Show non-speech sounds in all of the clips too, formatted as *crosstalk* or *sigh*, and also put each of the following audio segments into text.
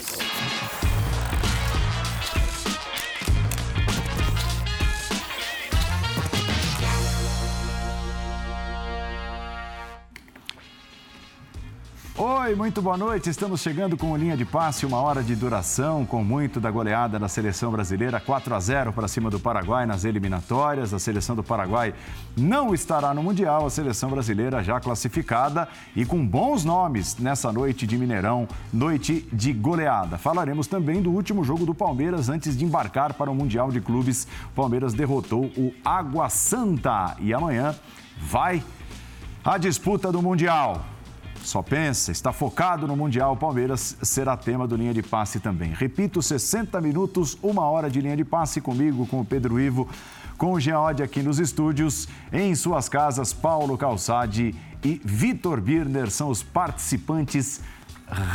Thank you. Oi, muito boa noite. Estamos chegando com linha de passe, uma hora de duração, com muito da goleada da seleção brasileira, 4 a 0 para cima do Paraguai nas eliminatórias. A seleção do Paraguai não estará no Mundial, a seleção brasileira já classificada e com bons nomes nessa noite de Mineirão, noite de goleada. Falaremos também do último jogo do Palmeiras antes de embarcar para o Mundial de Clubes. O Palmeiras derrotou o Água Santa e amanhã vai a disputa do Mundial. Só pensa, está focado no Mundial. Palmeiras será tema do Linha de Passe também. Repito, 60 minutos, uma hora de linha de passe comigo, com o Pedro Ivo, com o Geode aqui nos estúdios. Em suas casas, Paulo Calçade e Vitor Birner são os participantes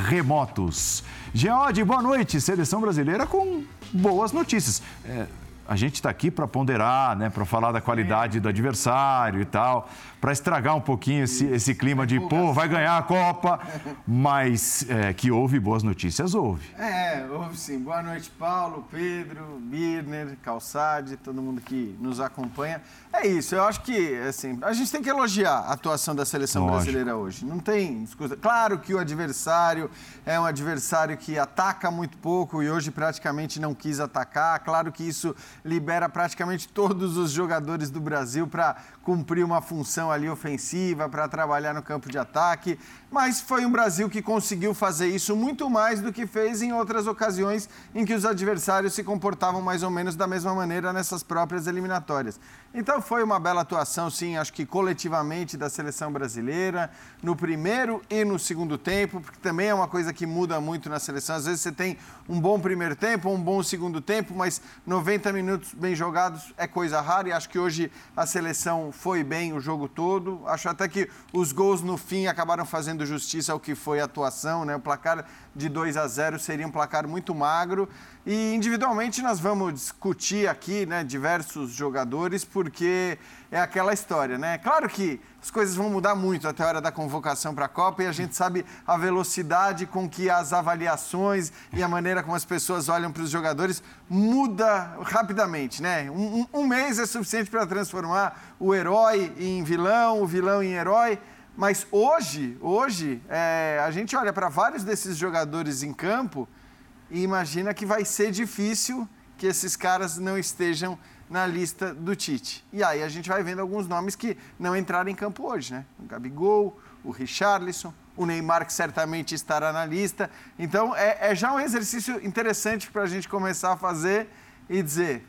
remotos. Geode, boa noite. Seleção brasileira com boas notícias. É, a gente está aqui para ponderar, né, para falar da qualidade do adversário e tal para estragar um pouquinho esse, esse clima de, pô, vai ganhar a Copa, mas é, que houve boas notícias, houve. É, houve sim. Boa noite, Paulo, Pedro, Birner, Calçade, todo mundo que nos acompanha. É isso, eu acho que, assim, a gente tem que elogiar a atuação da seleção Lógico. brasileira hoje. Não tem discussão. Claro que o adversário é um adversário que ataca muito pouco e hoje praticamente não quis atacar. Claro que isso libera praticamente todos os jogadores do Brasil para cumprir uma função ali ofensiva, para trabalhar no campo de ataque mas foi um Brasil que conseguiu fazer isso muito mais do que fez em outras ocasiões em que os adversários se comportavam mais ou menos da mesma maneira nessas próprias eliminatórias. Então foi uma bela atuação, sim, acho que coletivamente da seleção brasileira, no primeiro e no segundo tempo, porque também é uma coisa que muda muito na seleção. Às vezes você tem um bom primeiro tempo, um bom segundo tempo, mas 90 minutos bem jogados é coisa rara e acho que hoje a seleção foi bem o jogo todo. Acho até que os gols no fim acabaram fazendo fazendo justiça ao que foi a atuação, né? O placar de 2 a 0 seria um placar muito magro. E individualmente nós vamos discutir aqui, né, diversos jogadores, porque é aquela história, né? Claro que as coisas vão mudar muito até a hora da convocação para a Copa e a gente sabe a velocidade com que as avaliações e a maneira como as pessoas olham para os jogadores muda rapidamente, né? Um, um mês é suficiente para transformar o herói em vilão, o vilão em herói. Mas hoje, hoje é, a gente olha para vários desses jogadores em campo e imagina que vai ser difícil que esses caras não estejam na lista do Tite. E aí a gente vai vendo alguns nomes que não entraram em campo hoje, né? O Gabigol, o Richarlison, o Neymar, que certamente estará na lista. Então é, é já um exercício interessante para a gente começar a fazer e dizer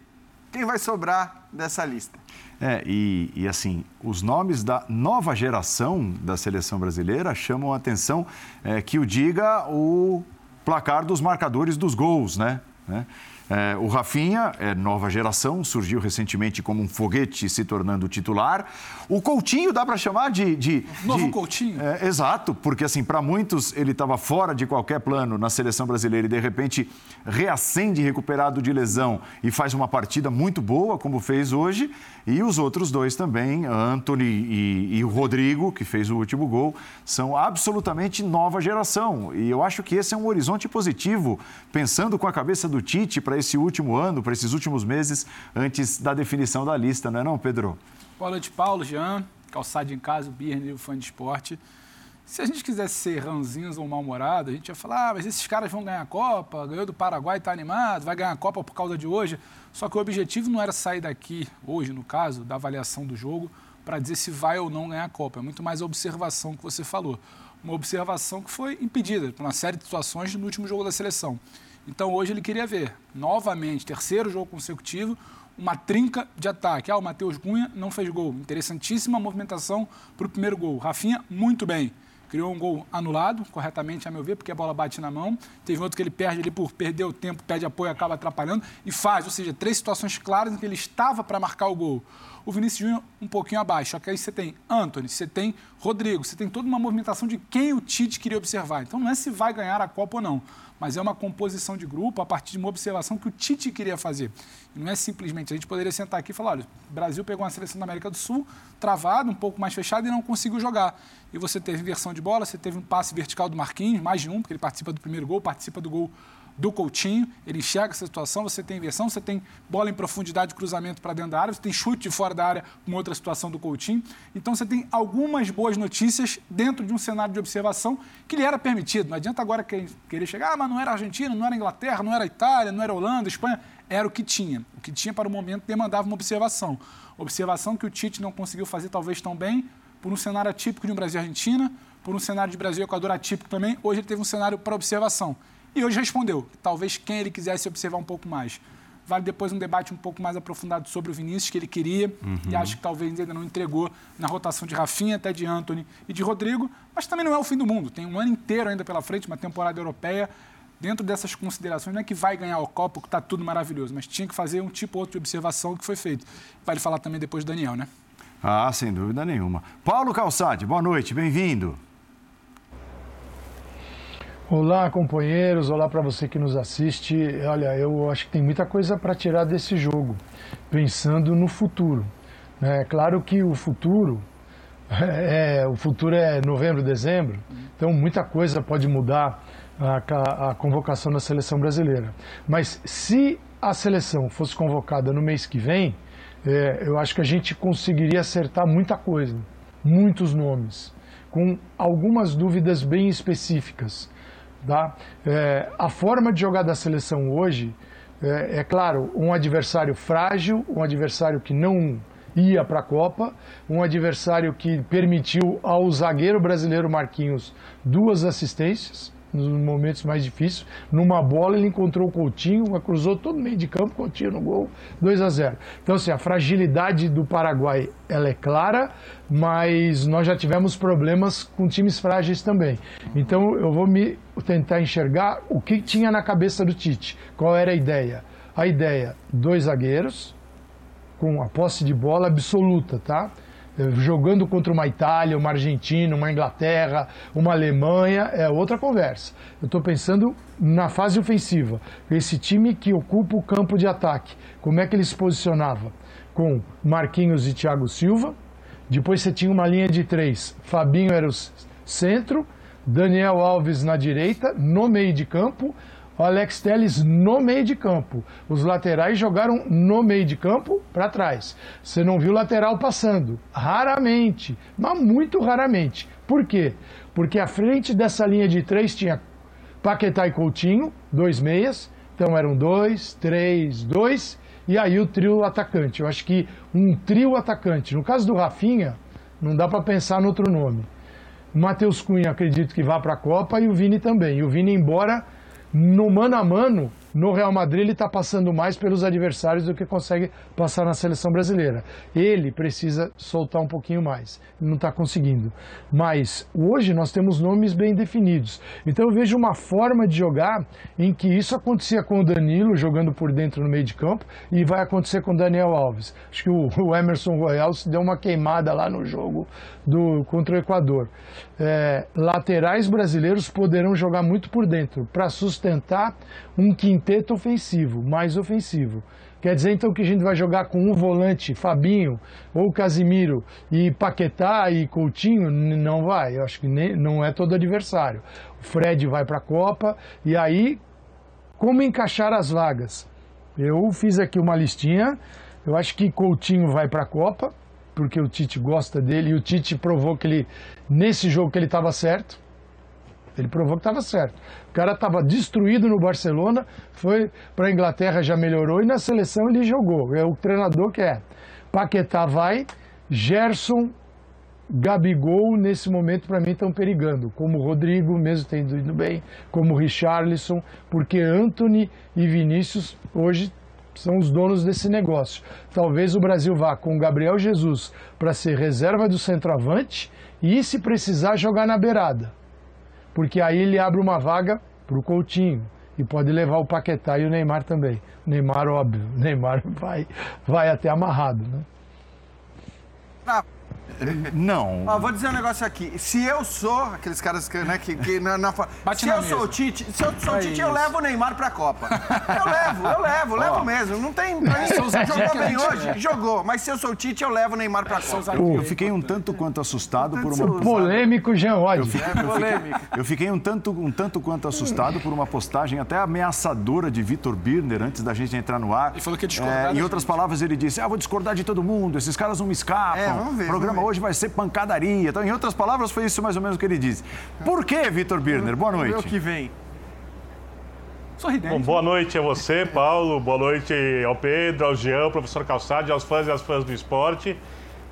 quem vai sobrar dessa lista. É, e, e, assim, os nomes da nova geração da seleção brasileira chamam a atenção é, que o diga o placar dos marcadores dos gols, né? né? É, o Rafinha é nova geração, surgiu recentemente como um foguete se tornando titular. O Coutinho dá para chamar de, de novo de, Coutinho. É, exato, porque assim para muitos ele estava fora de qualquer plano na seleção brasileira e de repente reacende recuperado de lesão e faz uma partida muito boa como fez hoje. E os outros dois também, Anthony e, e o Rodrigo que fez o último gol, são absolutamente nova geração. E eu acho que esse é um horizonte positivo, pensando com a cabeça do Tite para para esse último ano, para esses últimos meses, antes da definição da lista, não é não, Pedro? Boa noite, Paulo, Jean, Calçado em Casa, o Birne, o fã de esporte. Se a gente quisesse ser ranzinhos ou mal-humorado, a gente ia falar, ah, mas esses caras vão ganhar a Copa, ganhou do Paraguai, está animado, vai ganhar a Copa por causa de hoje. Só que o objetivo não era sair daqui, hoje no caso, da avaliação do jogo, para dizer se vai ou não ganhar a Copa. É muito mais a observação que você falou. Uma observação que foi impedida por uma série de situações no último jogo da seleção. Então hoje ele queria ver, novamente, terceiro jogo consecutivo, uma trinca de ataque. Ah, o Matheus Cunha não fez gol. Interessantíssima movimentação para o primeiro gol. Rafinha, muito bem. Criou um gol anulado, corretamente, a meu ver, porque a bola bate na mão. Teve outro que ele perde ali por perder o tempo, pede apoio, acaba atrapalhando e faz. Ou seja, três situações claras em que ele estava para marcar o gol. O Vinícius Júnior um pouquinho abaixo. Só que aí você tem Anthony, você tem Rodrigo, você tem toda uma movimentação de quem o Tite queria observar. Então não é se vai ganhar a Copa ou não mas é uma composição de grupo a partir de uma observação que o Tite queria fazer. Não é simplesmente, a gente poderia sentar aqui e falar, olha, o Brasil pegou uma seleção da América do Sul, travada, um pouco mais fechada e não conseguiu jogar. E você teve inversão de, bola, você teve um passe vertical do Marquinhos, mais de um, porque ele participa do primeiro gol, participa do gol do Coutinho, ele enxerga essa situação, você tem inversão, você tem bola em profundidade, cruzamento para dentro da área, você tem chute de fora da área, uma outra situação do Coutinho. Então você tem algumas boas notícias dentro de um cenário de observação que lhe era permitido. Não adianta agora querer chegar, ah, mas não era Argentina, não era Inglaterra, não era Itália, não era Holanda, Espanha. Era o que tinha. O que tinha para o momento demandava uma observação. Observação que o Tite não conseguiu fazer talvez tão bem por um cenário atípico de um Brasil-Argentina, por um cenário de Brasil-Equador atípico também. Hoje ele teve um cenário para observação. E hoje respondeu, talvez quem ele quisesse observar um pouco mais. Vale depois um debate um pouco mais aprofundado sobre o Vinícius, que ele queria, uhum. e acho que talvez ainda não entregou na rotação de Rafinha, até de Anthony e de Rodrigo, mas também não é o fim do mundo. Tem um ano inteiro ainda pela frente, uma temporada europeia. Dentro dessas considerações, não é que vai ganhar o Copa, que está tudo maravilhoso, mas tinha que fazer um tipo ou outro de observação que foi feito. Vale falar também depois do Daniel, né? Ah, sem dúvida nenhuma. Paulo Calçade, boa noite, bem-vindo. Olá, companheiros. Olá para você que nos assiste. Olha, eu acho que tem muita coisa para tirar desse jogo, pensando no futuro. É claro que o futuro *laughs* é, o futuro é novembro, dezembro, então muita coisa pode mudar a, a convocação da seleção brasileira. Mas se a seleção fosse convocada no mês que vem, é, eu acho que a gente conseguiria acertar muita coisa, muitos nomes, com algumas dúvidas bem específicas. Tá? É, a forma de jogar da seleção hoje é, é, claro, um adversário frágil, um adversário que não ia para a Copa, um adversário que permitiu ao zagueiro brasileiro Marquinhos duas assistências nos momentos mais difíceis. Numa bola ele encontrou o Coutinho, cruzou todo meio de campo, Coutinho no gol, 2 a 0. Então assim, a fragilidade do Paraguai ela é clara, mas nós já tivemos problemas com times frágeis também. Então eu vou me tentar enxergar o que tinha na cabeça do Tite. Qual era a ideia? A ideia, dois zagueiros com a posse de bola absoluta, tá? Jogando contra uma Itália, uma Argentina, uma Inglaterra, uma Alemanha, é outra conversa. Eu estou pensando na fase ofensiva. Esse time que ocupa o campo de ataque, como é que ele se posicionava? Com Marquinhos e Thiago Silva. Depois você tinha uma linha de três. Fabinho era o centro, Daniel Alves na direita, no meio de campo o Alex Telles no meio de campo. Os laterais jogaram no meio de campo para trás. Você não viu lateral passando. Raramente, mas muito raramente. Por quê? Porque à frente dessa linha de três tinha Paquetá e Coutinho, dois meias. Então eram dois, três, dois. E aí o trio atacante. Eu acho que um trio atacante. No caso do Rafinha, não dá para pensar no outro nome. Matheus Cunha acredito que vá para a Copa e o Vini também. E o Vini, embora no mano a mano, no Real Madrid ele está passando mais pelos adversários do que consegue passar na seleção brasileira. Ele precisa soltar um pouquinho mais, não está conseguindo. Mas hoje nós temos nomes bem definidos. Então eu vejo uma forma de jogar em que isso acontecia com o Danilo jogando por dentro no meio de campo e vai acontecer com o Daniel Alves. Acho que o, Emerson Royal se deu uma queimada lá no jogo do contra o Equador. É, laterais brasileiros poderão jogar muito por dentro para sustentar um quinteto ofensivo, mais ofensivo. Quer dizer então que a gente vai jogar com um volante, Fabinho, ou Casimiro, e Paquetá e Coutinho? Não vai, eu acho que nem, não é todo adversário. O Fred vai para a Copa, e aí, como encaixar as vagas? Eu fiz aqui uma listinha, eu acho que Coutinho vai para a Copa, porque o Tite gosta dele e o Tite provou que ele, nesse jogo que ele estava certo. Ele provou que estava certo. O cara estava destruído no Barcelona, foi para a Inglaterra, já melhorou e na seleção ele jogou. É o treinador que é. Paquetá vai, Gerson, Gabigol, nesse momento, para mim, estão perigando. Como o Rodrigo, mesmo tendo ido bem, como o Richarlison, porque Anthony e Vinícius hoje são os donos desse negócio. Talvez o Brasil vá com o Gabriel Jesus para ser reserva do centroavante e, se precisar, jogar na beirada. Porque aí ele abre uma vaga para o Coutinho e pode levar o Paquetá e o Neymar também. O Neymar, óbvio, o *laughs* Neymar vai, vai até amarrado. Né? Ah, Não. Ó, vou dizer um negócio aqui. Se eu sou aqueles caras que, né, que, que na, na, Bate se na eu mesa. sou o Tite, se eu sou o É Tite, eu levo o Neymar pra Copa. Eu levo, eu levo, levo mesmo. Não tem. Pra mim, jogou bem gente hoje, é. jogou. Mas se eu sou o Tite, eu levo o Neymar pra São os Copa. zagueiros Eu fiquei um tanto quanto assustado por uma. Polêmico Jean Oddi. É. Eu fiquei um tanto, um tanto quanto assustado por uma postagem até ameaçadora de Vitor Birner antes da gente entrar no ar. Ele falou que ia discordar É, em outras palavras, ele disse: Ah, vou discordar de todo mundo, esses caras não me escapam. É, vamos ver, programa vamos ver. Hoje vai ser pancadaria. Então, em outras palavras, foi isso mais ou menos que ele disse. Por que, Vitor Birner? Boa ver o noite. que vem. Sorridente. Bom, boa noite a você, Paulo. Boa noite ao Pedro, ao Jean, ao professor Calçade, aos fãs e às fãs do esporte.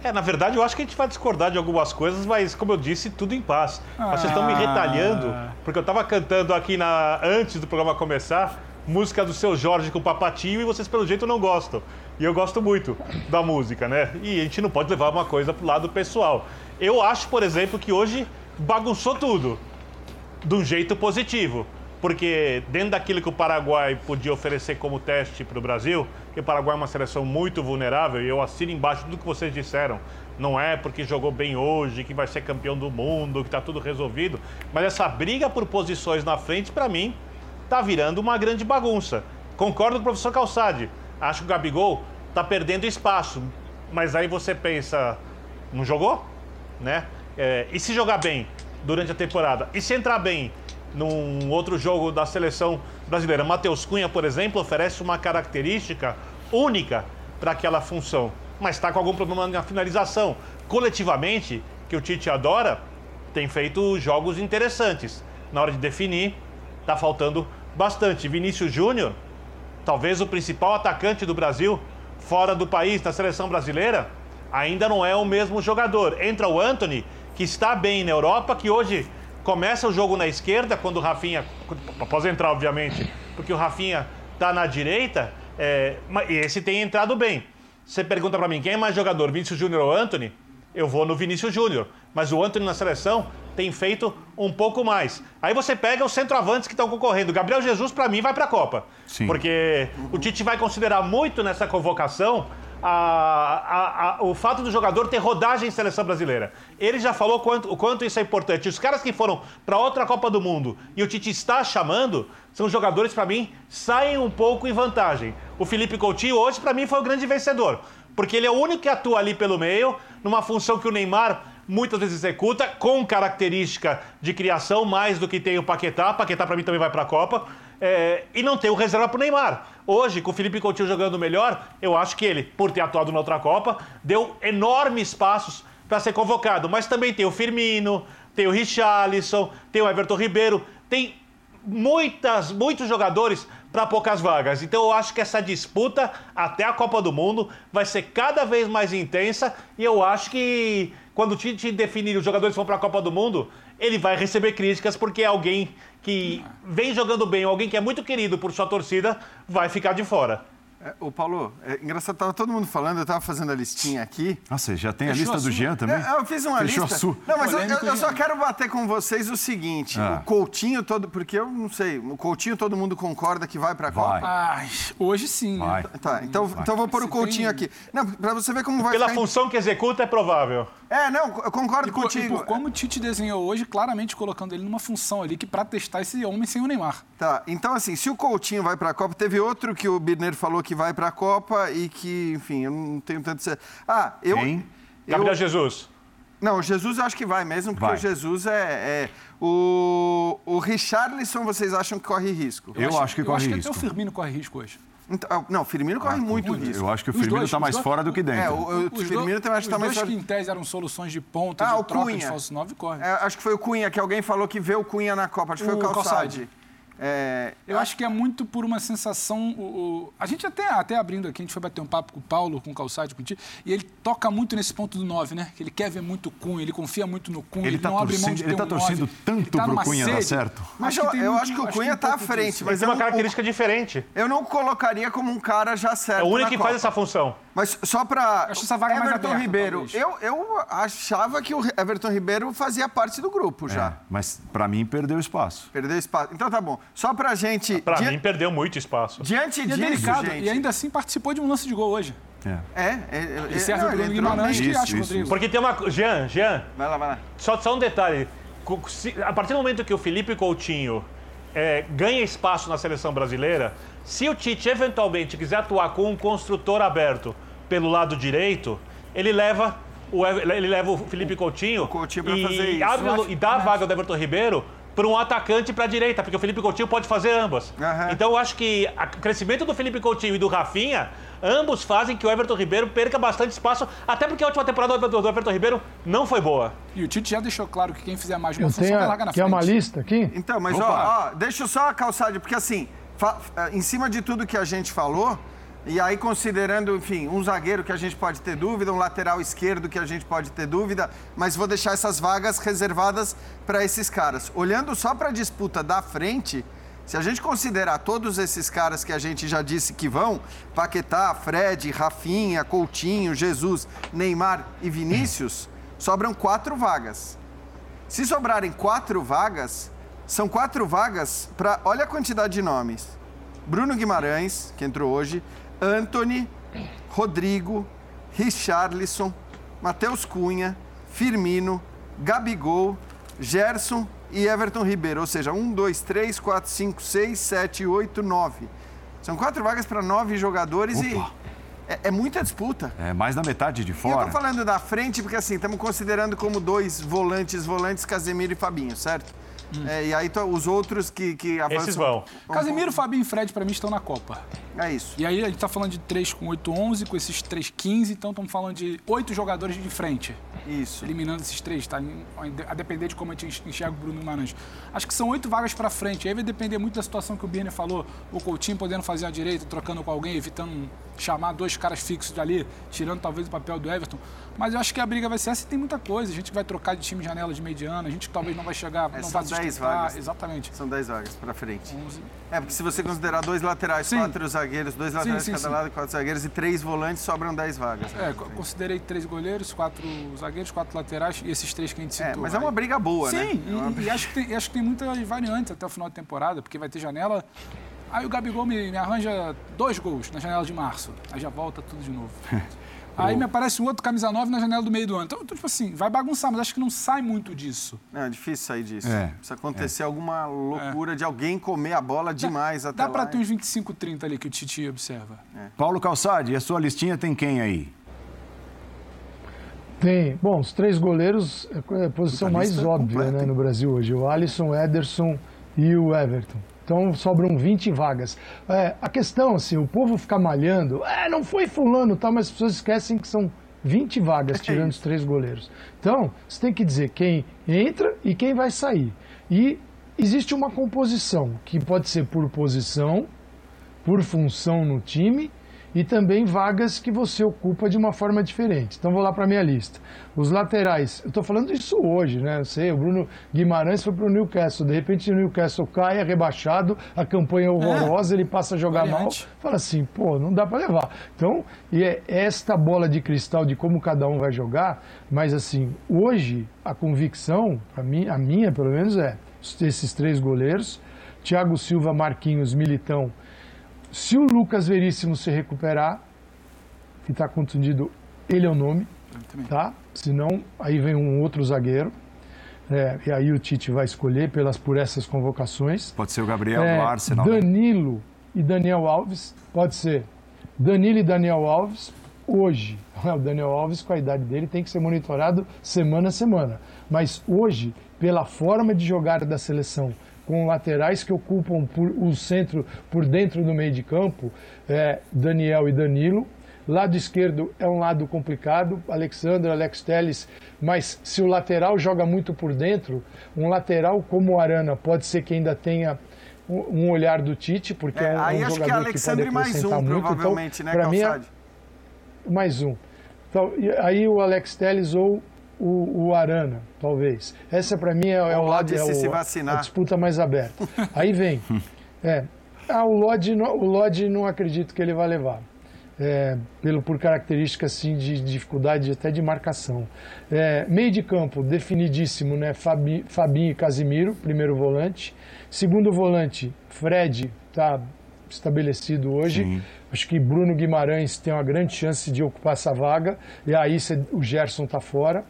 É, na verdade, eu acho que a gente vai discordar de algumas coisas, mas, como eu disse, tudo em paz. Mas Vocês estão me retalhando, porque eu estava cantando aqui na... antes do programa começar, música do seu Jorge com o Papatinho, e vocês, pelo jeito, não gostam. E eu gosto muito da música, né? E a gente não pode levar uma coisa pro lado pessoal. Eu acho, por exemplo, que hoje bagunçou tudo de um jeito positivo. Porque dentro daquilo que o Paraguai podia oferecer como teste para o Brasil, que o Paraguai é uma seleção muito vulnerável, e eu assino embaixo tudo que vocês disseram. Não é porque jogou bem hoje, que vai ser campeão do mundo, que está tudo resolvido. Mas essa briga por posições na frente, para mim, tá virando uma grande bagunça. Concordo com o professor Calçade. Acho que o Gabigol tá perdendo espaço. Mas aí você pensa, não jogou? Né? É, e se jogar bem durante a temporada? E se entrar bem num outro jogo da seleção brasileira? Matheus Cunha, por exemplo, oferece uma característica única para aquela função. Mas está com algum problema na finalização. Coletivamente, que o Tite adora, tem feito jogos interessantes. Na hora de definir, tá faltando bastante. Vinícius Júnior, talvez o principal atacante do Brasil, fora do país, na seleção brasileira, ainda não é o mesmo jogador. Entra o Anthony, que está bem na Europa, que hoje começa o jogo na esquerda, quando o Rafinha. Após entrar, obviamente, porque o Rafinha está na direita, é, mas esse tem entrado bem. Você pergunta para mim quem é mais jogador, Vinícius Júnior ou Anthony? Eu vou no Vinícius Júnior. Mas o Anthony na seleção tem feito um pouco mais. Aí você pega os centroavantes que estão concorrendo. Gabriel Jesus, para mim, vai para a Copa. Sim. Porque o Tite vai considerar muito nessa convocação a- a- a- o fato do jogador ter rodagem em seleção brasileira. Ele já falou quanto- o quanto isso é importante. Os caras que foram para outra Copa do Mundo e o Tite está chamando são jogadores, para mim, saem um pouco em vantagem. O Felipe Coutinho, hoje, para mim, foi o grande vencedor. Porque ele é o único que atua ali pelo meio, numa função que o Neymar muitas vezes executa, com característica de criação, mais do que tem o Paquetá. Paquetá, para mim, também vai para a Copa. É, e não tem o reserva para o Neymar. Hoje, com o Felipe Coutinho jogando melhor, eu acho que ele, por ter atuado na outra Copa, deu enormes passos para ser convocado. Mas também tem o Firmino, tem o Richarlison, tem o Everton Ribeiro, tem muitas, muitos jogadores para poucas vagas. Então eu acho que essa disputa até a Copa do Mundo vai ser cada vez mais intensa e eu acho que quando o Tite definir os jogadores que vão para a Copa do Mundo, ele vai receber críticas porque alguém que vem jogando bem, alguém que é muito querido por sua torcida, vai ficar de fora. É, ô, Paulo, é engraçado, tava todo mundo falando, eu tava fazendo a listinha aqui. Ah, você já tem a Fechou lista a do? Jean também? É, eu fiz uma Fechou lista. a sua. Não, mas eu, eu- eu só quero bater com vocês o seguinte: Ah. o Coutinho todo. Porque eu não sei, o Coutinho todo mundo concorda que vai pra Vai. Copa? Ai, hoje sim. né? Vai. Tá, então, então eu vou pôr o Coutinho aqui. Não, pra você ver como vai Pela ficar. função que executa, é provável. É, não, eu concordo E por, e contigo. por como o Tite desenhou hoje, claramente colocando ele numa função ali que pra testar esse homem sem o Neymar. Tá, então assim, se o Coutinho vai pra Copa, teve outro que o Birner falou que vai pra Copa e que, enfim, eu não tenho tanto. Ah, eu. Quem? eu Gabriel Jesus. Não, o Jesus eu acho que vai mesmo, porque Vai. o Jesus é. é- o, o Richarlison, vocês acham que corre risco? Eu acho que eu corre acho que até o Firmino corre risco hoje. Então, ah, não, Firmino corre muito muito. risco. Eu acho que o Firmino dois, está mais dois- fora do que dentro. É, o, o Os Firmino também acho que tá mais. dois que em tese eram soluções de ponta, Ah, de o troca de Cunha. falso 9, corre. É, acho que foi o Cunha, que alguém falou que vê o Cunha na Copa. Acho que foi o O Calçade. Calçade. É, Eu acho que é muito por uma sensação. O, o- a gente até, até abrindo aqui, a gente foi bater um papo com o Paulo, com o Calçade, com o Tite, e ele toca muito nesse ponto do 9, né? Que ele quer ver muito o Cunha, ele confia muito no Cunha, Ele ele, tá não abre mão torcendo- de ele ter tá um torcendo 9. tanto tá pro Cunha dar sede. certo. Mas eu- eu muito- acho que o Cunha tá à frente, mas Tem eu uma característica diferente. Eu não colocaria como um cara já certo. É o único que Copa. faz essa função. Mas só pra. Acho essa vaga mais Everton aberta, Ribeiro. Eu, eu achava que o Everton Ribeiro fazia parte do grupo já. É, mas para mim perdeu espaço. Perdeu espaço. Então tá bom. Só pra gente. Pra mim, perdeu muito espaço. Diante E é disso, delicado. gente. E ainda assim participou de um lance de gol hoje. É. É, é, E é, serve não, o Bruno Guimarães que acha, isso, Rodrigo. Porque tem uma. Jean, Jean, Vai lá, vai lá. só, só um detalhe. A partir do momento que o Felipe Coutinho é, ganha espaço na seleção brasileira, se o Tite eventualmente quiser atuar com um construtor aberto pelo lado direito, ele leva o, ele leva o Felipe Coutinho, Coutinho pra e, fazer isso. abre o- e dá a vaga do Everton Ribeiro para um atacante para a direita, porque o Felipe Coutinho pode fazer ambas. Aham. Então eu acho que o crescimento do Felipe Coutinho e do Rafinha, ambos fazem que o Everton Ribeiro perca bastante espaço, até porque a última temporada do Everton Ribeiro não foi boa. E o Tite já deixou claro que quem fizer mais de uma Eu função a, largar na que é frente. uma lista aqui. Então, mas ó, ó, deixa eu só a calçada, porque assim, fa- em cima de tudo que a gente falou, e aí considerando, enfim, um zagueiro que a gente pode ter dúvida, um lateral esquerdo que a gente pode ter dúvida, mas vou deixar essas vagas reservadas para esses caras. Olhando só para a disputa da frente, se a gente considerar todos esses caras que a gente já disse que vão, Paquetá, Fred, Rafinha, Coutinho, Jesus, Neymar e Vinícius, *clears throat* sobram quatro vagas. Se sobrarem quatro vagas, são quatro vagas para. Olha a quantidade de nomes: Bruno Guimarães, que entrou hoje, Anthony, Rodrigo, Richarlison, Matheus Cunha, Firmino, Gabigol, Gerson e Everton Ribeiro. Ou seja, um, dois, três, quatro, cinco, seis, sete, oito, nove. São quatro vagas para nove jogadores Opa. e. É, é muita disputa. É mais da metade de E eu fora. tô falando da frente porque assim, estamos considerando como dois volantes, volantes Casemiro e Fabinho, certo? É, e aí tô- os outros que, que avançam. Esses vão. Casemiro, Fabinho e Fred, pra mim, estão na Copa. É isso. E aí a gente tá falando de 3 com 8, 11, com esses 3, 15. Então estamos falando de oito jogadores de frente. Isso. Eliminando esses três, tá? A depender de como a gente enxerga o Bruno Guimarães. Acho que são oito vagas pra frente. Aí vai depender muito da situação que o Birner falou. O Coutinho podendo fazer a direita, trocando com alguém, evitando chamar dois caras fixos dali, tirando talvez o papel do Everton. Mas eu acho que a briga vai ser essa e tem muita coisa. A gente vai trocar de time janela de mediana, a gente talvez não vai chegar, não É, são vai se 10 sustentar. vagas. Exatamente. São 10 vagas para frente. 11. É, porque se você considerar dois laterais, Sim. quatro zagueiros, dois laterais sim, cada sim. lado, quatro zagueiros e três volantes, sobram 10 vagas. É, co- considerei três goleiros, quatro zagueiros, quatro laterais e esses três que a gente citou. É, mas é uma briga boa, Sim, né? e, É uma e acho, que tem, acho que tem muitas variantes até o final da temporada, porque vai ter janela. Aí o Gabigol me, me arranja dois gols na janela de março. Aí já volta tudo de novo. *laughs* Aí me aparece um outro camisa 9 na janela do meio do ano. Então, então, tipo assim, vai bagunçar, mas acho que não sai muito disso. Não, é difícil sair disso. É, Precisa acontecer alguma loucura de alguém comer a bola demais até Dá lá. pra ter uns 25, 30 ali que o Titi observa. Paulo Calçade, e a sua listinha tem quem aí? Tem. Bom, os três goleiros é a posição mais lista óbvia né, no Brasil hoje. O Alisson, o Ederson e o Everton. Então sobram 20 vagas. É, a questão, assim, o povo fica malhando, é, não foi fulano, tá, mas as pessoas esquecem que são 20 vagas, tirando os três goleiros. Então, você tem que dizer quem entra e quem vai sair. E existe uma composição, que pode ser por posição, por função no time e também vagas que você ocupa de uma forma diferente. Então vou lá para a minha lista. Os laterais, eu estou falando isso hoje, né? Eu sei, o Bruno Guimarães foi para o Newcastle, de repente o Newcastle cai, é rebaixado, a campanha é horrorosa, ele passa a jogar variante. mal, fala assim, pô, não dá para levar. Então, e é esta bola de cristal de como cada um vai jogar, mas assim, hoje a convicção, a minha, a minha pelo menos é, esses três goleiros, Thiago Silva, Marquinhos, Militão, se o Lucas Veríssimo se recuperar, que está contundido, ele é o nome, tá? Senão, aí vem um outro zagueiro. É, e aí o Tite vai escolher pelas, por essas convocações. Pode ser o Gabriel É, do Arsenal. né? Danilo e Daniel Alves, pode ser. Danilo e Daniel Alves, hoje. *laughs* O Daniel Alves, com a idade dele, tem que ser monitorado semana a semana. Mas hoje, pela forma de jogar da seleção, com laterais que ocupam por, o centro por dentro do meio de campo, é, Daniel e Danilo. Lado esquerdo é um lado complicado, Alexandre, Alex Telles, mas se o lateral joga muito por dentro, um lateral como o Arana pode ser que ainda tenha um olhar do Tite, porque é, É, um, aí um acho que é jogador que, Alexandre pode mais um, muito. provavelmente, então, né, pra mim é Calçade? mais um. Então, aí o Alex Telles ou o, o Arana, talvez. Essa para mim é, é O o lado é se o- se vacinar. a disputa mais aberta. *laughs* Aí vem. É, ah, o Lodge, não- o Lodge não acredito que ele vai levar. É, pelo, por características assim, de dificuldade até de marcação. É, meio de campo, definidíssimo, né? Fabi, Fabinho e Casimiro, primeiro volante. Segundo volante, Fred está estabelecido hoje. Sim. Acho que Bruno Guimarães tem uma grande chance de ocupar essa vaga. E aí o Gerson está fora.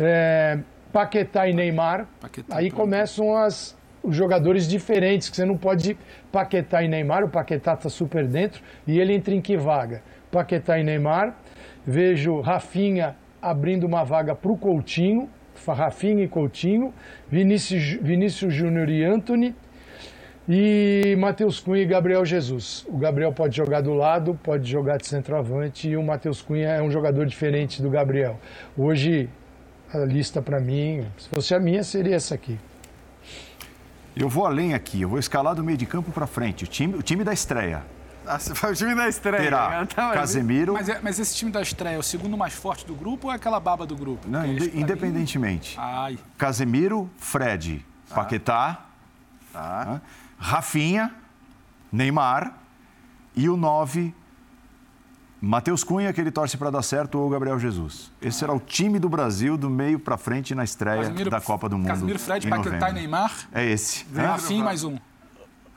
É, Paquetá e Neymar. Paquetá, aí começam as, os jogadores diferentes, que você não pode Paquetá e Neymar. O Paquetá está super dentro. E ele entra em que vaga? Paquetá e Neymar. Vejo Rafinha abrindo uma vaga para o Coutinho. Rafinha e Coutinho. Vinícius, Vinícius Júnior e Anthony e Matheus Cunha e Gabriel Jesus. O Gabriel pode jogar do lado, pode jogar de centroavante e o Matheus Cunha é um jogador diferente do Gabriel. Hoje, a lista para mim, se fosse a minha, seria essa aqui. Eu vou além aqui, eu vou escalar do meio de campo para frente. O time, o time da estreia. Ah, você o time da estreia. Terá *laughs* então, Casemiro. Mas, é, mas, esse time da estreia é o segundo mais forte do grupo ou é aquela baba do grupo? Não, independentemente. Mim... Ai. Casemiro, Fred, ah. Paquetá. Tá. Rafinha, Neymar e o 9, Matheus Cunha, que ele torce para dar certo, ou Gabriel Jesus. Esse será o time do Brasil do meio para frente na estreia Casimiro, da Copa do Mundo. Casimiro, Fred, Paquetá e Neymar. É esse. Rafinha mais um.